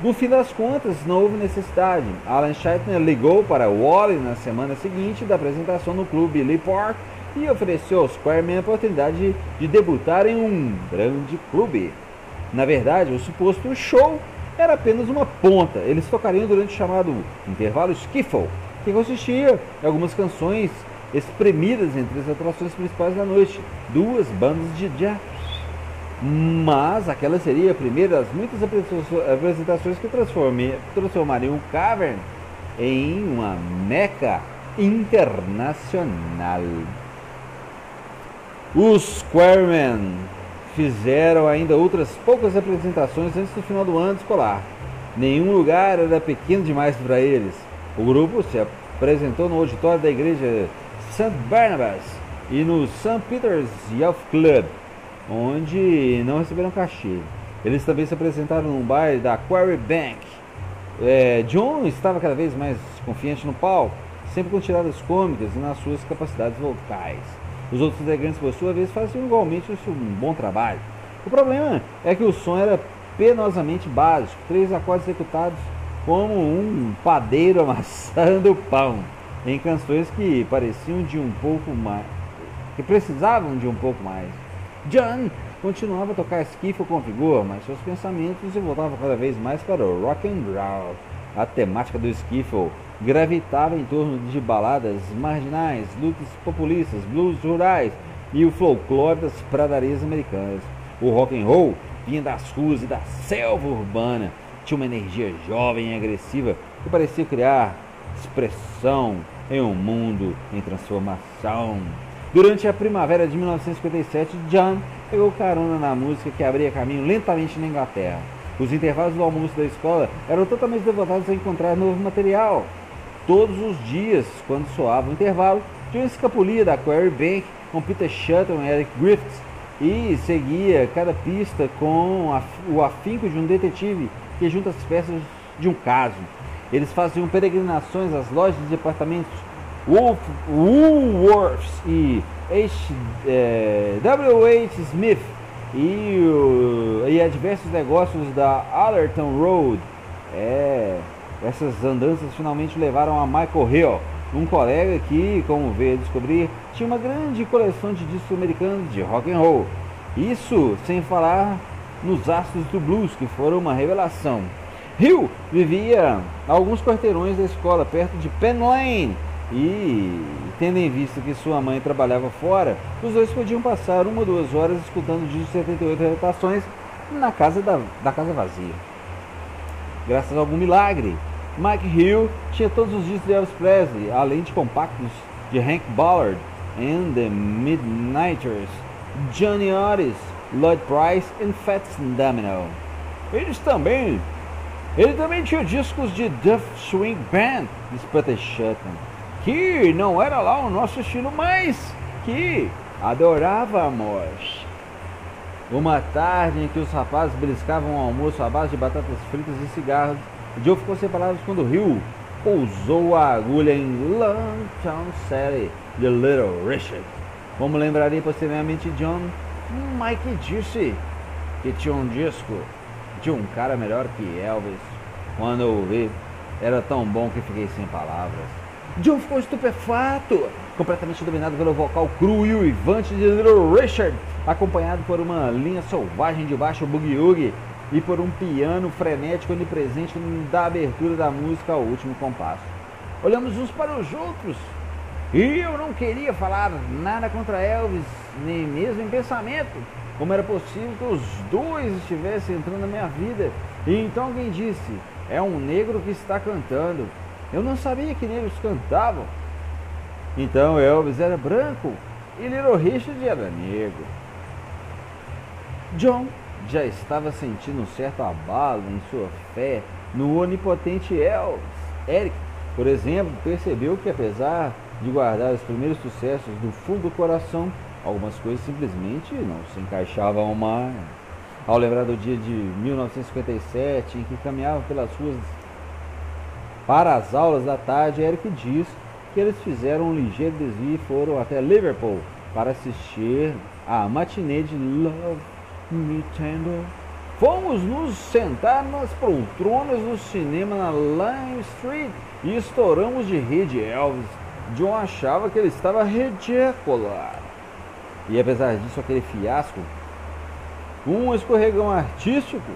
No fim das contas, não houve necessidade. Alan Scheitner ligou para Wally na semana seguinte da apresentação no clube Lee Park e ofereceu aos Squaremen a oportunidade de, de debutar em um grande clube. Na verdade, o suposto show era apenas uma ponta. Eles tocariam durante o chamado intervalo skiffle, que consistia em algumas canções espremidas entre as atrações principais da noite, duas bandas de jazz. Mas aquela seria a primeira das muitas apresentações que transformariam o Cavern em uma meca internacional. Os Squaremen fizeram ainda outras poucas apresentações antes do final do ano escolar. Nenhum lugar era pequeno demais para eles. O grupo se apresentou no auditório da igreja St. Barnabas e no St. Peter's Youth Club, onde não receberam cachê. Eles também se apresentaram no baile da Quarry Bank. É, John estava cada vez mais confiante no palco, sempre com tiradas cômicas e nas suas capacidades vocais. Os outros integrantes, por sua vez, faziam igualmente um bom trabalho. O problema é que o som era penosamente básico, três acordes executados como um padeiro amassando pão, em canções que pareciam de um pouco mais, que precisavam de um pouco mais. John continuava a tocar skiffle com vigor, mas seus pensamentos se voltavam cada vez mais para o rock and roll. A temática do skiffle gravitava em torno de baladas marginais, lutas populistas, blues rurais e o folclore das pradarias americanas. O rock and roll vinha das ruas e da selva urbana, tinha uma energia jovem e agressiva que parecia criar expressão em um mundo em transformação. Durante a primavera de 1957, John pegou carona na música que abria caminho lentamente na Inglaterra. Os intervalos do almoço da escola eram totalmente devotados a encontrar novo material. Todos os dias, quando soava o intervalo, John escapulia da Quarry Bank com Peter Shuttle e Eric Griffiths e seguia cada pista com o afinco de um detetive que junta as peças de um caso. Eles faziam peregrinações às lojas de departamentos Wolf, Woolworths e H, é, W.H. Smith e, uh, e a diversos negócios da Allerton Road. É, essas andanças finalmente levaram a Michael Hill, um colega que, como veio descobrir, tinha uma grande coleção de discos americanos de rock and roll. Isso sem falar nos astros do blues, que foram uma revelação. Hill vivia a alguns quarteirões da escola, perto de Penn Lane, e tendo em vista que sua mãe trabalhava fora, os dois podiam passar uma ou duas horas escutando de 78 relatações na casa da, da casa vazia. Graças a algum milagre, Mike Hill tinha todos os discos de Elvis Presley, além de compactos de Hank Ballard and the Midnighters, Johnny Otis, Lloyd Price e Fats Domino. Eles também, ele também tinha discos de Duff Swing Band, Sputter Shutton, que não era lá o nosso estilo, mas que adorávamos. Uma tarde em que os rapazes beliscavam o almoço à base de batatas fritas e cigarros, Joe ficou sem palavras quando Rio pousou a agulha em Longtown Sally de Little Richard. Como lembraria posteriormente John, Mike disse que tinha um disco de um cara melhor que Elvis. Quando eu ouvi, era tão bom que fiquei sem palavras. John ficou estupefato, completamente dominado pelo vocal cru e uivante de Little Richard, acompanhado por uma linha selvagem de baixo boogie e por um piano frenético onipresente da abertura da música ao último compasso. Olhamos uns para os outros e eu não queria falar nada contra Elvis, nem mesmo em pensamento. Como era possível que os dois estivessem entrando na minha vida? E então alguém disse: É um negro que está cantando. Eu não sabia que negros cantavam. Então Elvis era branco e Little Richard era negro. John já estava sentindo um certo abalo em sua fé no onipotente Elvis. Eric, por exemplo, percebeu que apesar de guardar os primeiros sucessos do fundo do coração, algumas coisas simplesmente não se encaixavam mais. Ao lembrar do dia de 1957 em que caminhava pelas ruas para as aulas da tarde, Eric diz que eles fizeram um ligeiro desvio e foram até Liverpool para assistir a matinê de Love Tender. Fomos nos sentar nas poltronas do cinema na Lime Street e estouramos de rede Elvis. John achava que ele estava ridículo. E apesar disso, aquele fiasco, um escorregão artístico,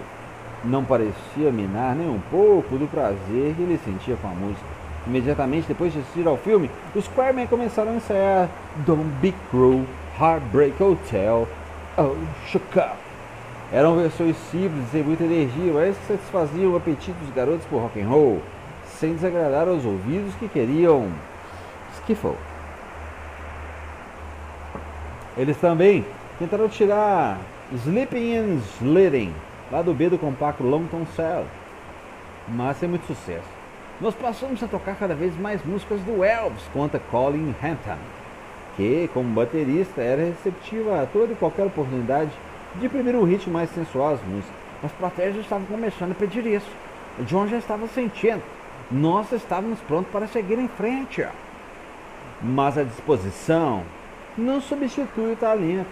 não parecia minar nem um pouco do prazer que ele sentia com a música. Imediatamente depois de assistir ao filme, os Quarmen começaram a ensaiar Don't Be Cruel, Heartbreak Hotel, Oh Shook Up. Eram versões simples, sem muita energia, mas que satisfaziam o apetite dos garotos por rock and roll, sem desagradar aos ouvidos que queriam skiffle. Eles também tentaram tirar Sleeping and Sledding, lá do B do compacto Longton Cell, mas sem muito sucesso. Nós passamos a tocar cada vez mais músicas do Elvis, conta Colin Hampton, que, como baterista, era receptivo a toda e qualquer oportunidade de imprimir um ritmo mais sensual às músicas. As plateias estavam começando a pedir isso. John já estava sentindo. Nós estávamos prontos para seguir em frente. Mas a disposição não substitui o talento.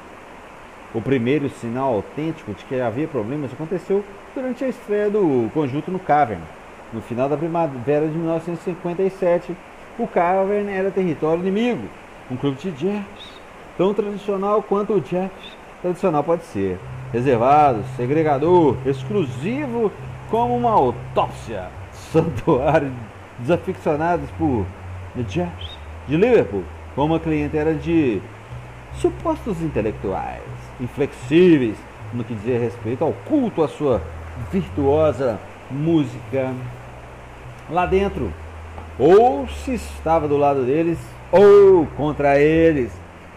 O primeiro sinal autêntico de que havia problemas aconteceu durante a estreia do conjunto no Cavern. No final da primavera de 1957, o Cavern era território inimigo, um clube de jazz, tão tradicional quanto o jazz tradicional pode ser, reservado, segregador, exclusivo como uma autópsia, santuário desaficionados por jazz de Liverpool, com uma clientela de supostos intelectuais, inflexíveis no que dizia respeito ao culto à sua virtuosa música. Lá dentro, ou se estava do lado deles, ou contra eles,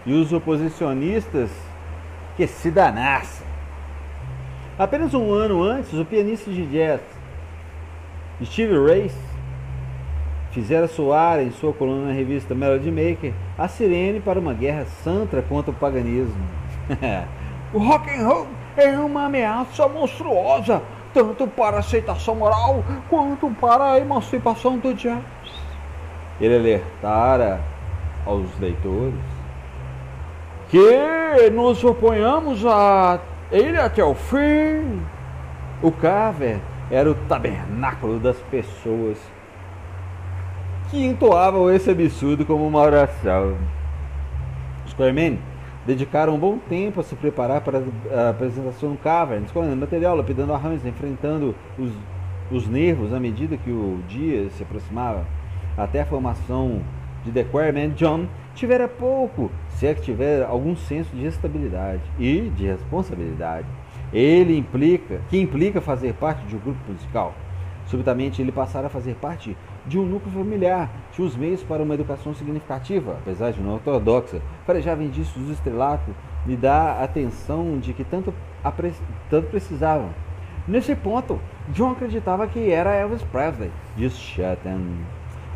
e os oposicionistas que se danassem. Apenas um ano antes, o pianista de jazz Steve Race fizera soar em sua coluna na revista Melody Maker a sirene para uma guerra santa contra o paganismo. o rock and roll é uma ameaça monstruosa, tanto para a aceitação moral quanto para a emancipação do jazz. Ele alertara aos leitores que nos oponhamos a ele até o fim. O Carver era o tabernáculo das pessoas que entoavam esse absurdo como uma oração. Os Quarmen dedicaram um bom tempo a se preparar para a apresentação no Cavern, escolhendo material, lapidando arranjos, enfrentando os, os nervos à medida que o dia se aproximava. Até a formação de The Quarmen, John tivera pouco, se é que tiver algum senso de estabilidade e de responsabilidade. Ele implica, que implica fazer parte de um grupo musical. Subitamente ele passara a fazer parte de um núcleo familiar, tinha os meios para uma educação significativa, apesar de não ortodoxa, farejava indícios do estrelato e da atenção de que tanto, tanto precisavam. Nesse ponto, John acreditava que era Elvis Presley, diz Chatham.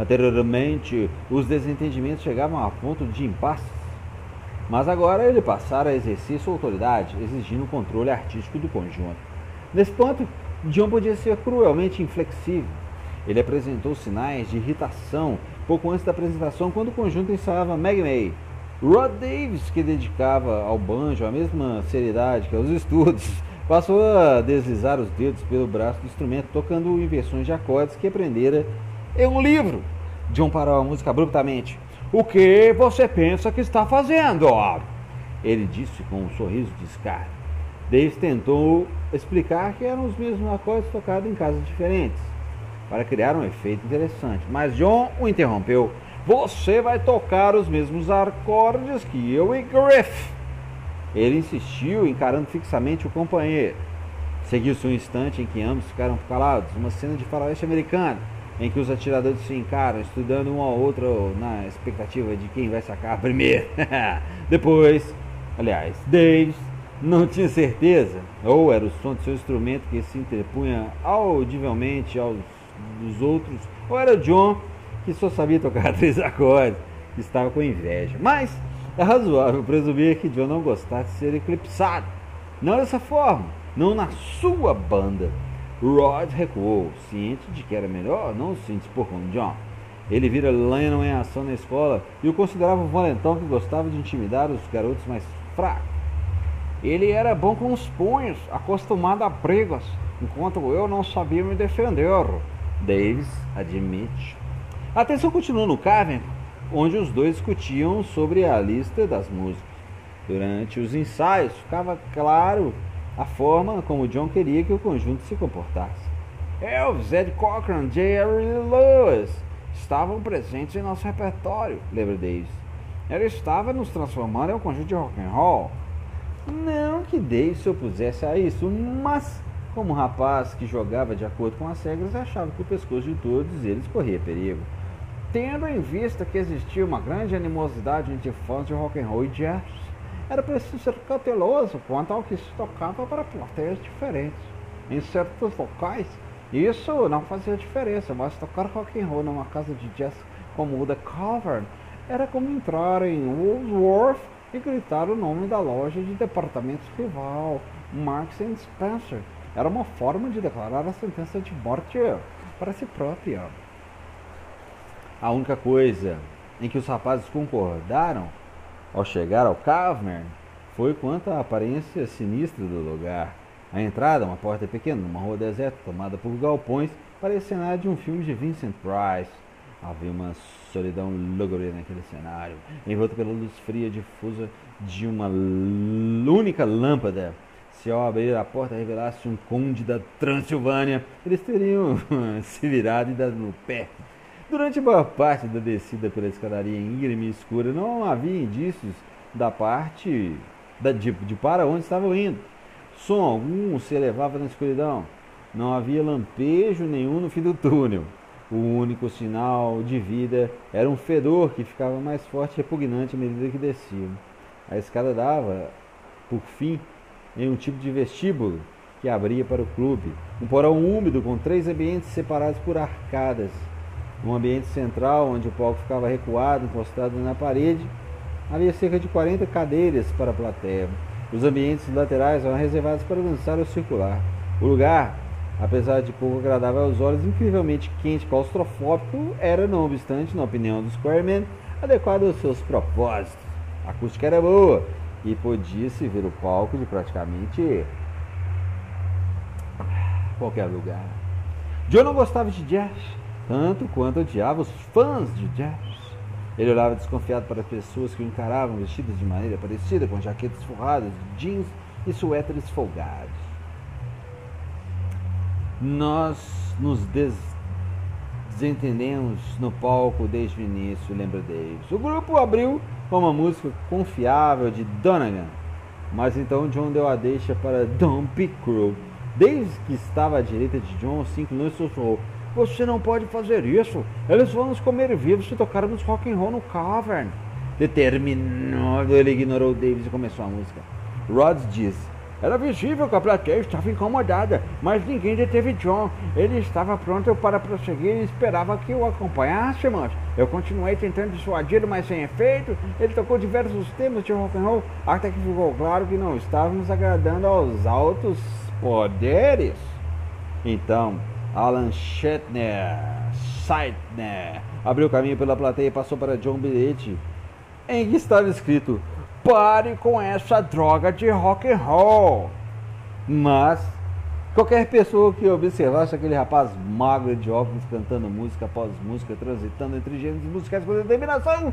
Anteriormente, os desentendimentos chegavam a ponto de impasse, mas agora ele passara a exercer sua autoridade, exigindo o controle artístico do conjunto. Nesse ponto, John podia ser cruelmente inflexível. Ele apresentou sinais de irritação pouco antes da apresentação, quando o conjunto ensaiava Meg May. Rod Davis, que dedicava ao banjo a mesma seriedade que aos estudos, passou a deslizar os dedos pelo braço do instrumento, tocando inversões de acordes que aprendera em um livro. John parou a música abruptamente. O que você pensa que está fazendo? Ele disse com um sorriso de escárnio. Davis tentou explicar que eram os mesmos acordes tocados em casas diferentes, para criar um efeito interessante. Mas John o interrompeu. Você vai tocar os mesmos acordes que eu e Griff. Ele insistiu, encarando fixamente o companheiro. Seguiu-se um instante em que ambos ficaram calados, uma cena de faroeste americano em que os atiradores se encaram, estudando um ao outro na expectativa de quem vai sacar primeiro. Depois, aliás, Davis não tinha certeza, ou era o som de seu instrumento que se interpunha audivelmente aos dos outros, ou era John que só sabia tocar três acordes, que estava com inveja. Mas é razoável presumir que John não gostasse de ser eclipsado. Não dessa forma, não na sua banda. Rod recuou, ciente de que era melhor não se indispor com John. Ele vira Lennon em ação na escola e o considerava um valentão que gostava de intimidar os garotos mais fracos. Ele era bom com os punhos, acostumado a brigas, enquanto eu não sabia me defender. Davis admite. A tensão continuou no Cavern, onde os dois discutiam sobre a lista das músicas. Durante os ensaios, ficava claro a forma como John queria que o conjunto se comportasse. Elvis, Ed Cochran, Jerry Lewis estavam presentes em nosso repertório, lembra Davis. Ela estava nos transformando em um conjunto de rock and roll. Não que Davis se opusesse a isso, mas como um rapaz que jogava de acordo com as regras, achava que o pescoço de todos eles corria perigo. Tendo em vista que existia uma grande animosidade entre fãs de rock and roll e jazz, era preciso ser cauteloso quanto ao que se tocava para plateias diferentes. Em certos locais, isso não fazia diferença, mas tocar rock and roll numa casa de jazz como o The Cavern era como entrar em Woolworth e gritar o nome da loja de departamentos rival, Marks Spencer. Era uma forma de declarar a sentença de morte para si própria. A única coisa em que os rapazes concordaram ao chegar ao Cavern foi quanto à aparência sinistra do lugar. A entrada, uma porta pequena, numa rua deserta tomada por galpões, parecia cenário de um filme de Vincent Price. Havia uma solidão lúgubre naquele cenário, envolto pela luz fria difusa de uma única lâmpada. Se ao abrir a porta revelasse um conde da Transilvânia, eles teriam se virado e dado no pé. Durante boa parte da descida pela escadaria íngreme e escura, não havia indícios da parte da, de, de para onde estavam indo. Som algum se elevava na escuridão. Não havia lampejo nenhum no fim do túnel. O único sinal de vida era um fedor que ficava mais forte e repugnante à medida que desciam. A escada dava, por fim, em um tipo de vestíbulo que abria para o clube. Um porão úmido com três ambientes separados por arcadas no ambiente central, onde o palco ficava recuado, encostado na parede, havia cerca de 40 cadeiras para a plateia. Os ambientes laterais eram reservados para dançar ou circular. O lugar, apesar de pouco agradável aos olhos, incrivelmente quente e claustrofóbico, era, não obstante, na opinião dos Squareman, adequado aos seus propósitos. A acústica era boa e podia-se ver o palco de praticamente qualquer lugar. John não gostava de jazz tanto quanto odiava os fãs de jazz. Ele olhava desconfiado para pessoas que o encaravam vestidas de maneira parecida, com jaquetas forradas, jeans e suéteres folgados. Nós nos desentendemos no palco desde o início, lembra Davis. O grupo abriu com uma música confiável de Donegan, mas então John deu a deixa para Don't Be Cruel. Desde que estava à direita de John, se inclinou e sussurrou você não pode fazer isso. Eles vão nos comer vivos se tocarmos rock and roll no cavern. Determinado, ele ignorou Davis e começou a música. Rhodes disse: Era visível que a plateia estava incomodada, mas ninguém deteve John. Ele estava pronto para prosseguir e esperava que o acompanhássemos. Eu continuei tentando dissuadi-lo, mas sem efeito. Ele tocou diversos temas de rock and roll, até que ficou claro que não estávamos agradando aos altos poderes. Então, Alan Shatner, Seidner, abriu caminho pela plateia e passou para John Bilhete, em que estava escrito: Pare com essa droga de rock and roll. Mas qualquer pessoa que observasse aquele rapaz magro de óculos cantando música após música, transitando entre gêneros musicais com determinação,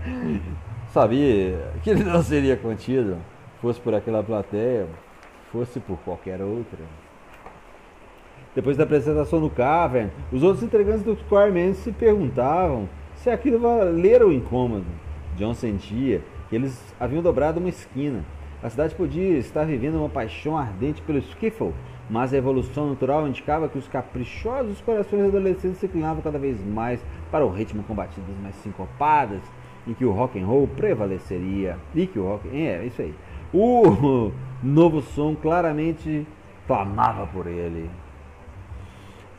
sabia que ele não seria contido, fosse por aquela plateia, fosse por qualquer outra. Depois da apresentação no Cavern, os outros integrantes do Squareman se perguntavam se aquilo valera o incômodo. John sentia que eles haviam dobrado uma esquina. A cidade podia estar vivendo uma paixão ardente pelo skiffle, mas a evolução natural indicava que os caprichosos corações adolescentes se inclinavam cada vez mais para o ritmo com batidas mais sincopadas e que o rock and roll prevaleceria. E que o rock... É, isso aí. O novo som claramente clamava por ele.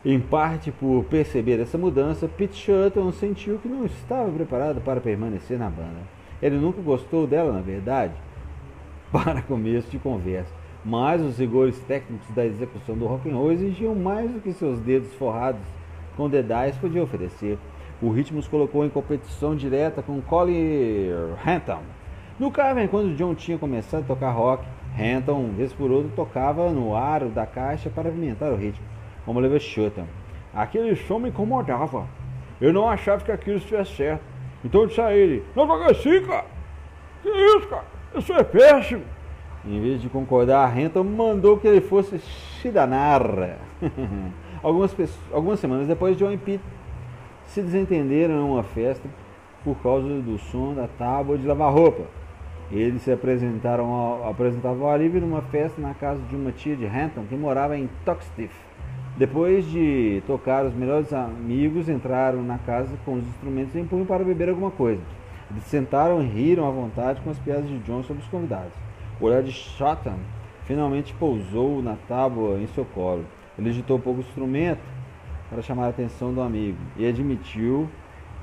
Em parte por perceber essa mudança, Pete Shutton sentiu que não estava preparado para permanecer na banda. Ele nunca gostou dela, na verdade, para começo de conversa, mas os rigores técnicos da execução do rock and roll exigiam mais do que seus dedos forrados com dedais podiam oferecer. O ritmo os colocou em competição direta com Colin Hanton. No Carmen, quando John tinha começado a tocar rock, Hanton, vez por outra, tocava no aro da caixa para alimentar o ritmo como Oliver Schutten. Aquele som me incomodava. Eu não achava que aquilo estivesse certo. Então eu disse a ele, não toca assim, cara. Que isso, cara? Isso é péssimo. Em vez de concordar, Renton mandou que ele fosse se danar. algumas, algumas semanas depois, John e Pete se desentenderam em uma festa por causa do som da tábua de lavar roupa. Eles se apresentaram ao, apresentavam ao alívio numa festa na casa de uma tia de Renton que morava em Toxtiff. Depois de tocar, os melhores amigos entraram na casa com os instrumentos em punho para beber alguma coisa. Eles sentaram e riram à vontade com as piadas de John sobre os convidados. O olhar de Shotton finalmente pousou na tábua em seu colo. Ele agitou um pouco o instrumento para chamar a atenção do amigo e admitiu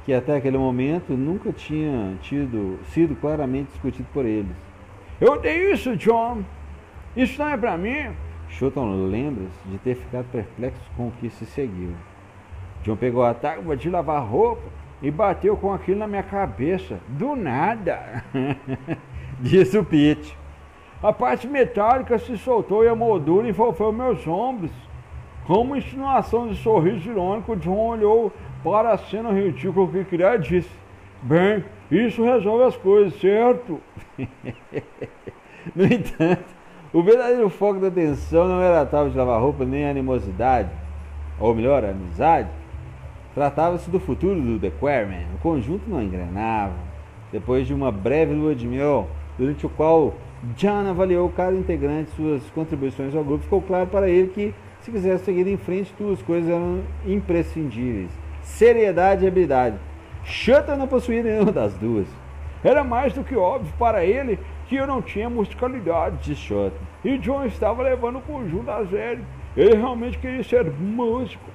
que até aquele momento nunca tinha tido sido claramente discutido por eles. Eu dei isso, John. Isso não é para mim. Shotton lembra-se de ter ficado perplexo com o que se seguiu. John pegou a tábua de lavar roupa e bateu com aquilo na minha cabeça. Do nada, disse o Pete. A parte metálica se soltou e a moldura envolveu meus ombros. Com uma insinuação de sorriso irônico, John olhou para a cena ridícula que queria e disse: Bem, isso resolve as coisas, certo? no entanto, o verdadeiro foco da atenção não era a tábua de lavar roupa nem a animosidade, ou melhor, amizade. Tratava-se do futuro do The Quarrymen. O conjunto não engrenava. Depois de uma breve lua de mel, durante o qual John avaliou cada integrante suas contribuições ao grupo, ficou claro para ele que, se quisesse seguir em frente, duas coisas eram imprescindíveis: seriedade e habilidade. Shutter não possuía nenhuma das duas. Era mais do que óbvio para ele que eu não tinha musicalidade, disse Shutter. E John estava levando o conjunto a sério. Ele realmente queria ser músico.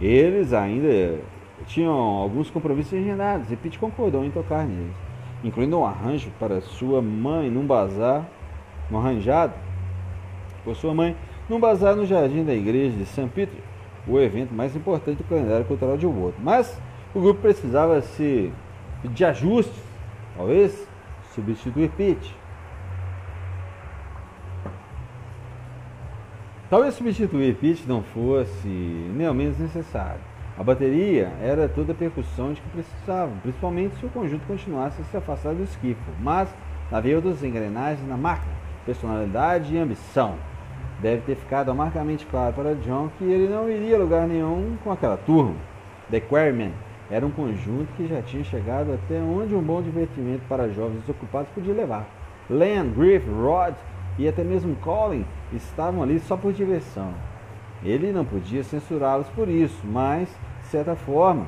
Eles ainda tinham alguns compromissos agendados e Pete concordou em tocar neles, incluindo um arranjo para sua mãe num bazar, um arranjado por sua mãe num bazar no jardim da igreja de St. Peter, o evento mais importante do calendário cultural de Wood. Mas o grupo precisava se de ajustes, talvez substituir Pete. Talvez substituir pitch não fosse nem ao menos necessário. A bateria era toda a percussão de que precisavam, principalmente se o conjunto continuasse a se afastar do esquife. Mas havia outras engrenagens na máquina, personalidade e ambição. Deve ter ficado amargamente claro para John que ele não iria a lugar nenhum com aquela turma. The Quarrymen era um conjunto que já tinha chegado até onde um bom divertimento para jovens desocupados podia levar. Len, Griff, Rod e até mesmo Colin estavam ali só por diversão. Ele não podia censurá-los por isso, mas, de certa forma,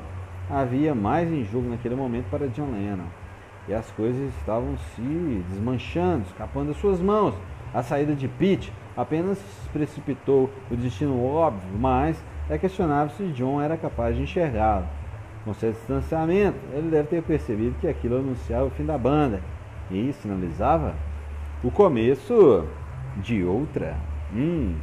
havia mais em jogo naquele momento para John Lennon. E as coisas estavam se desmanchando, escapando das suas mãos. A saída de Pete apenas precipitou o destino óbvio, mas é questionável se John era capaz de enxergá-lo. Com seu distanciamento, ele deve ter percebido que aquilo anunciava o fim da banda e sinalizava o começo de outra. Hum,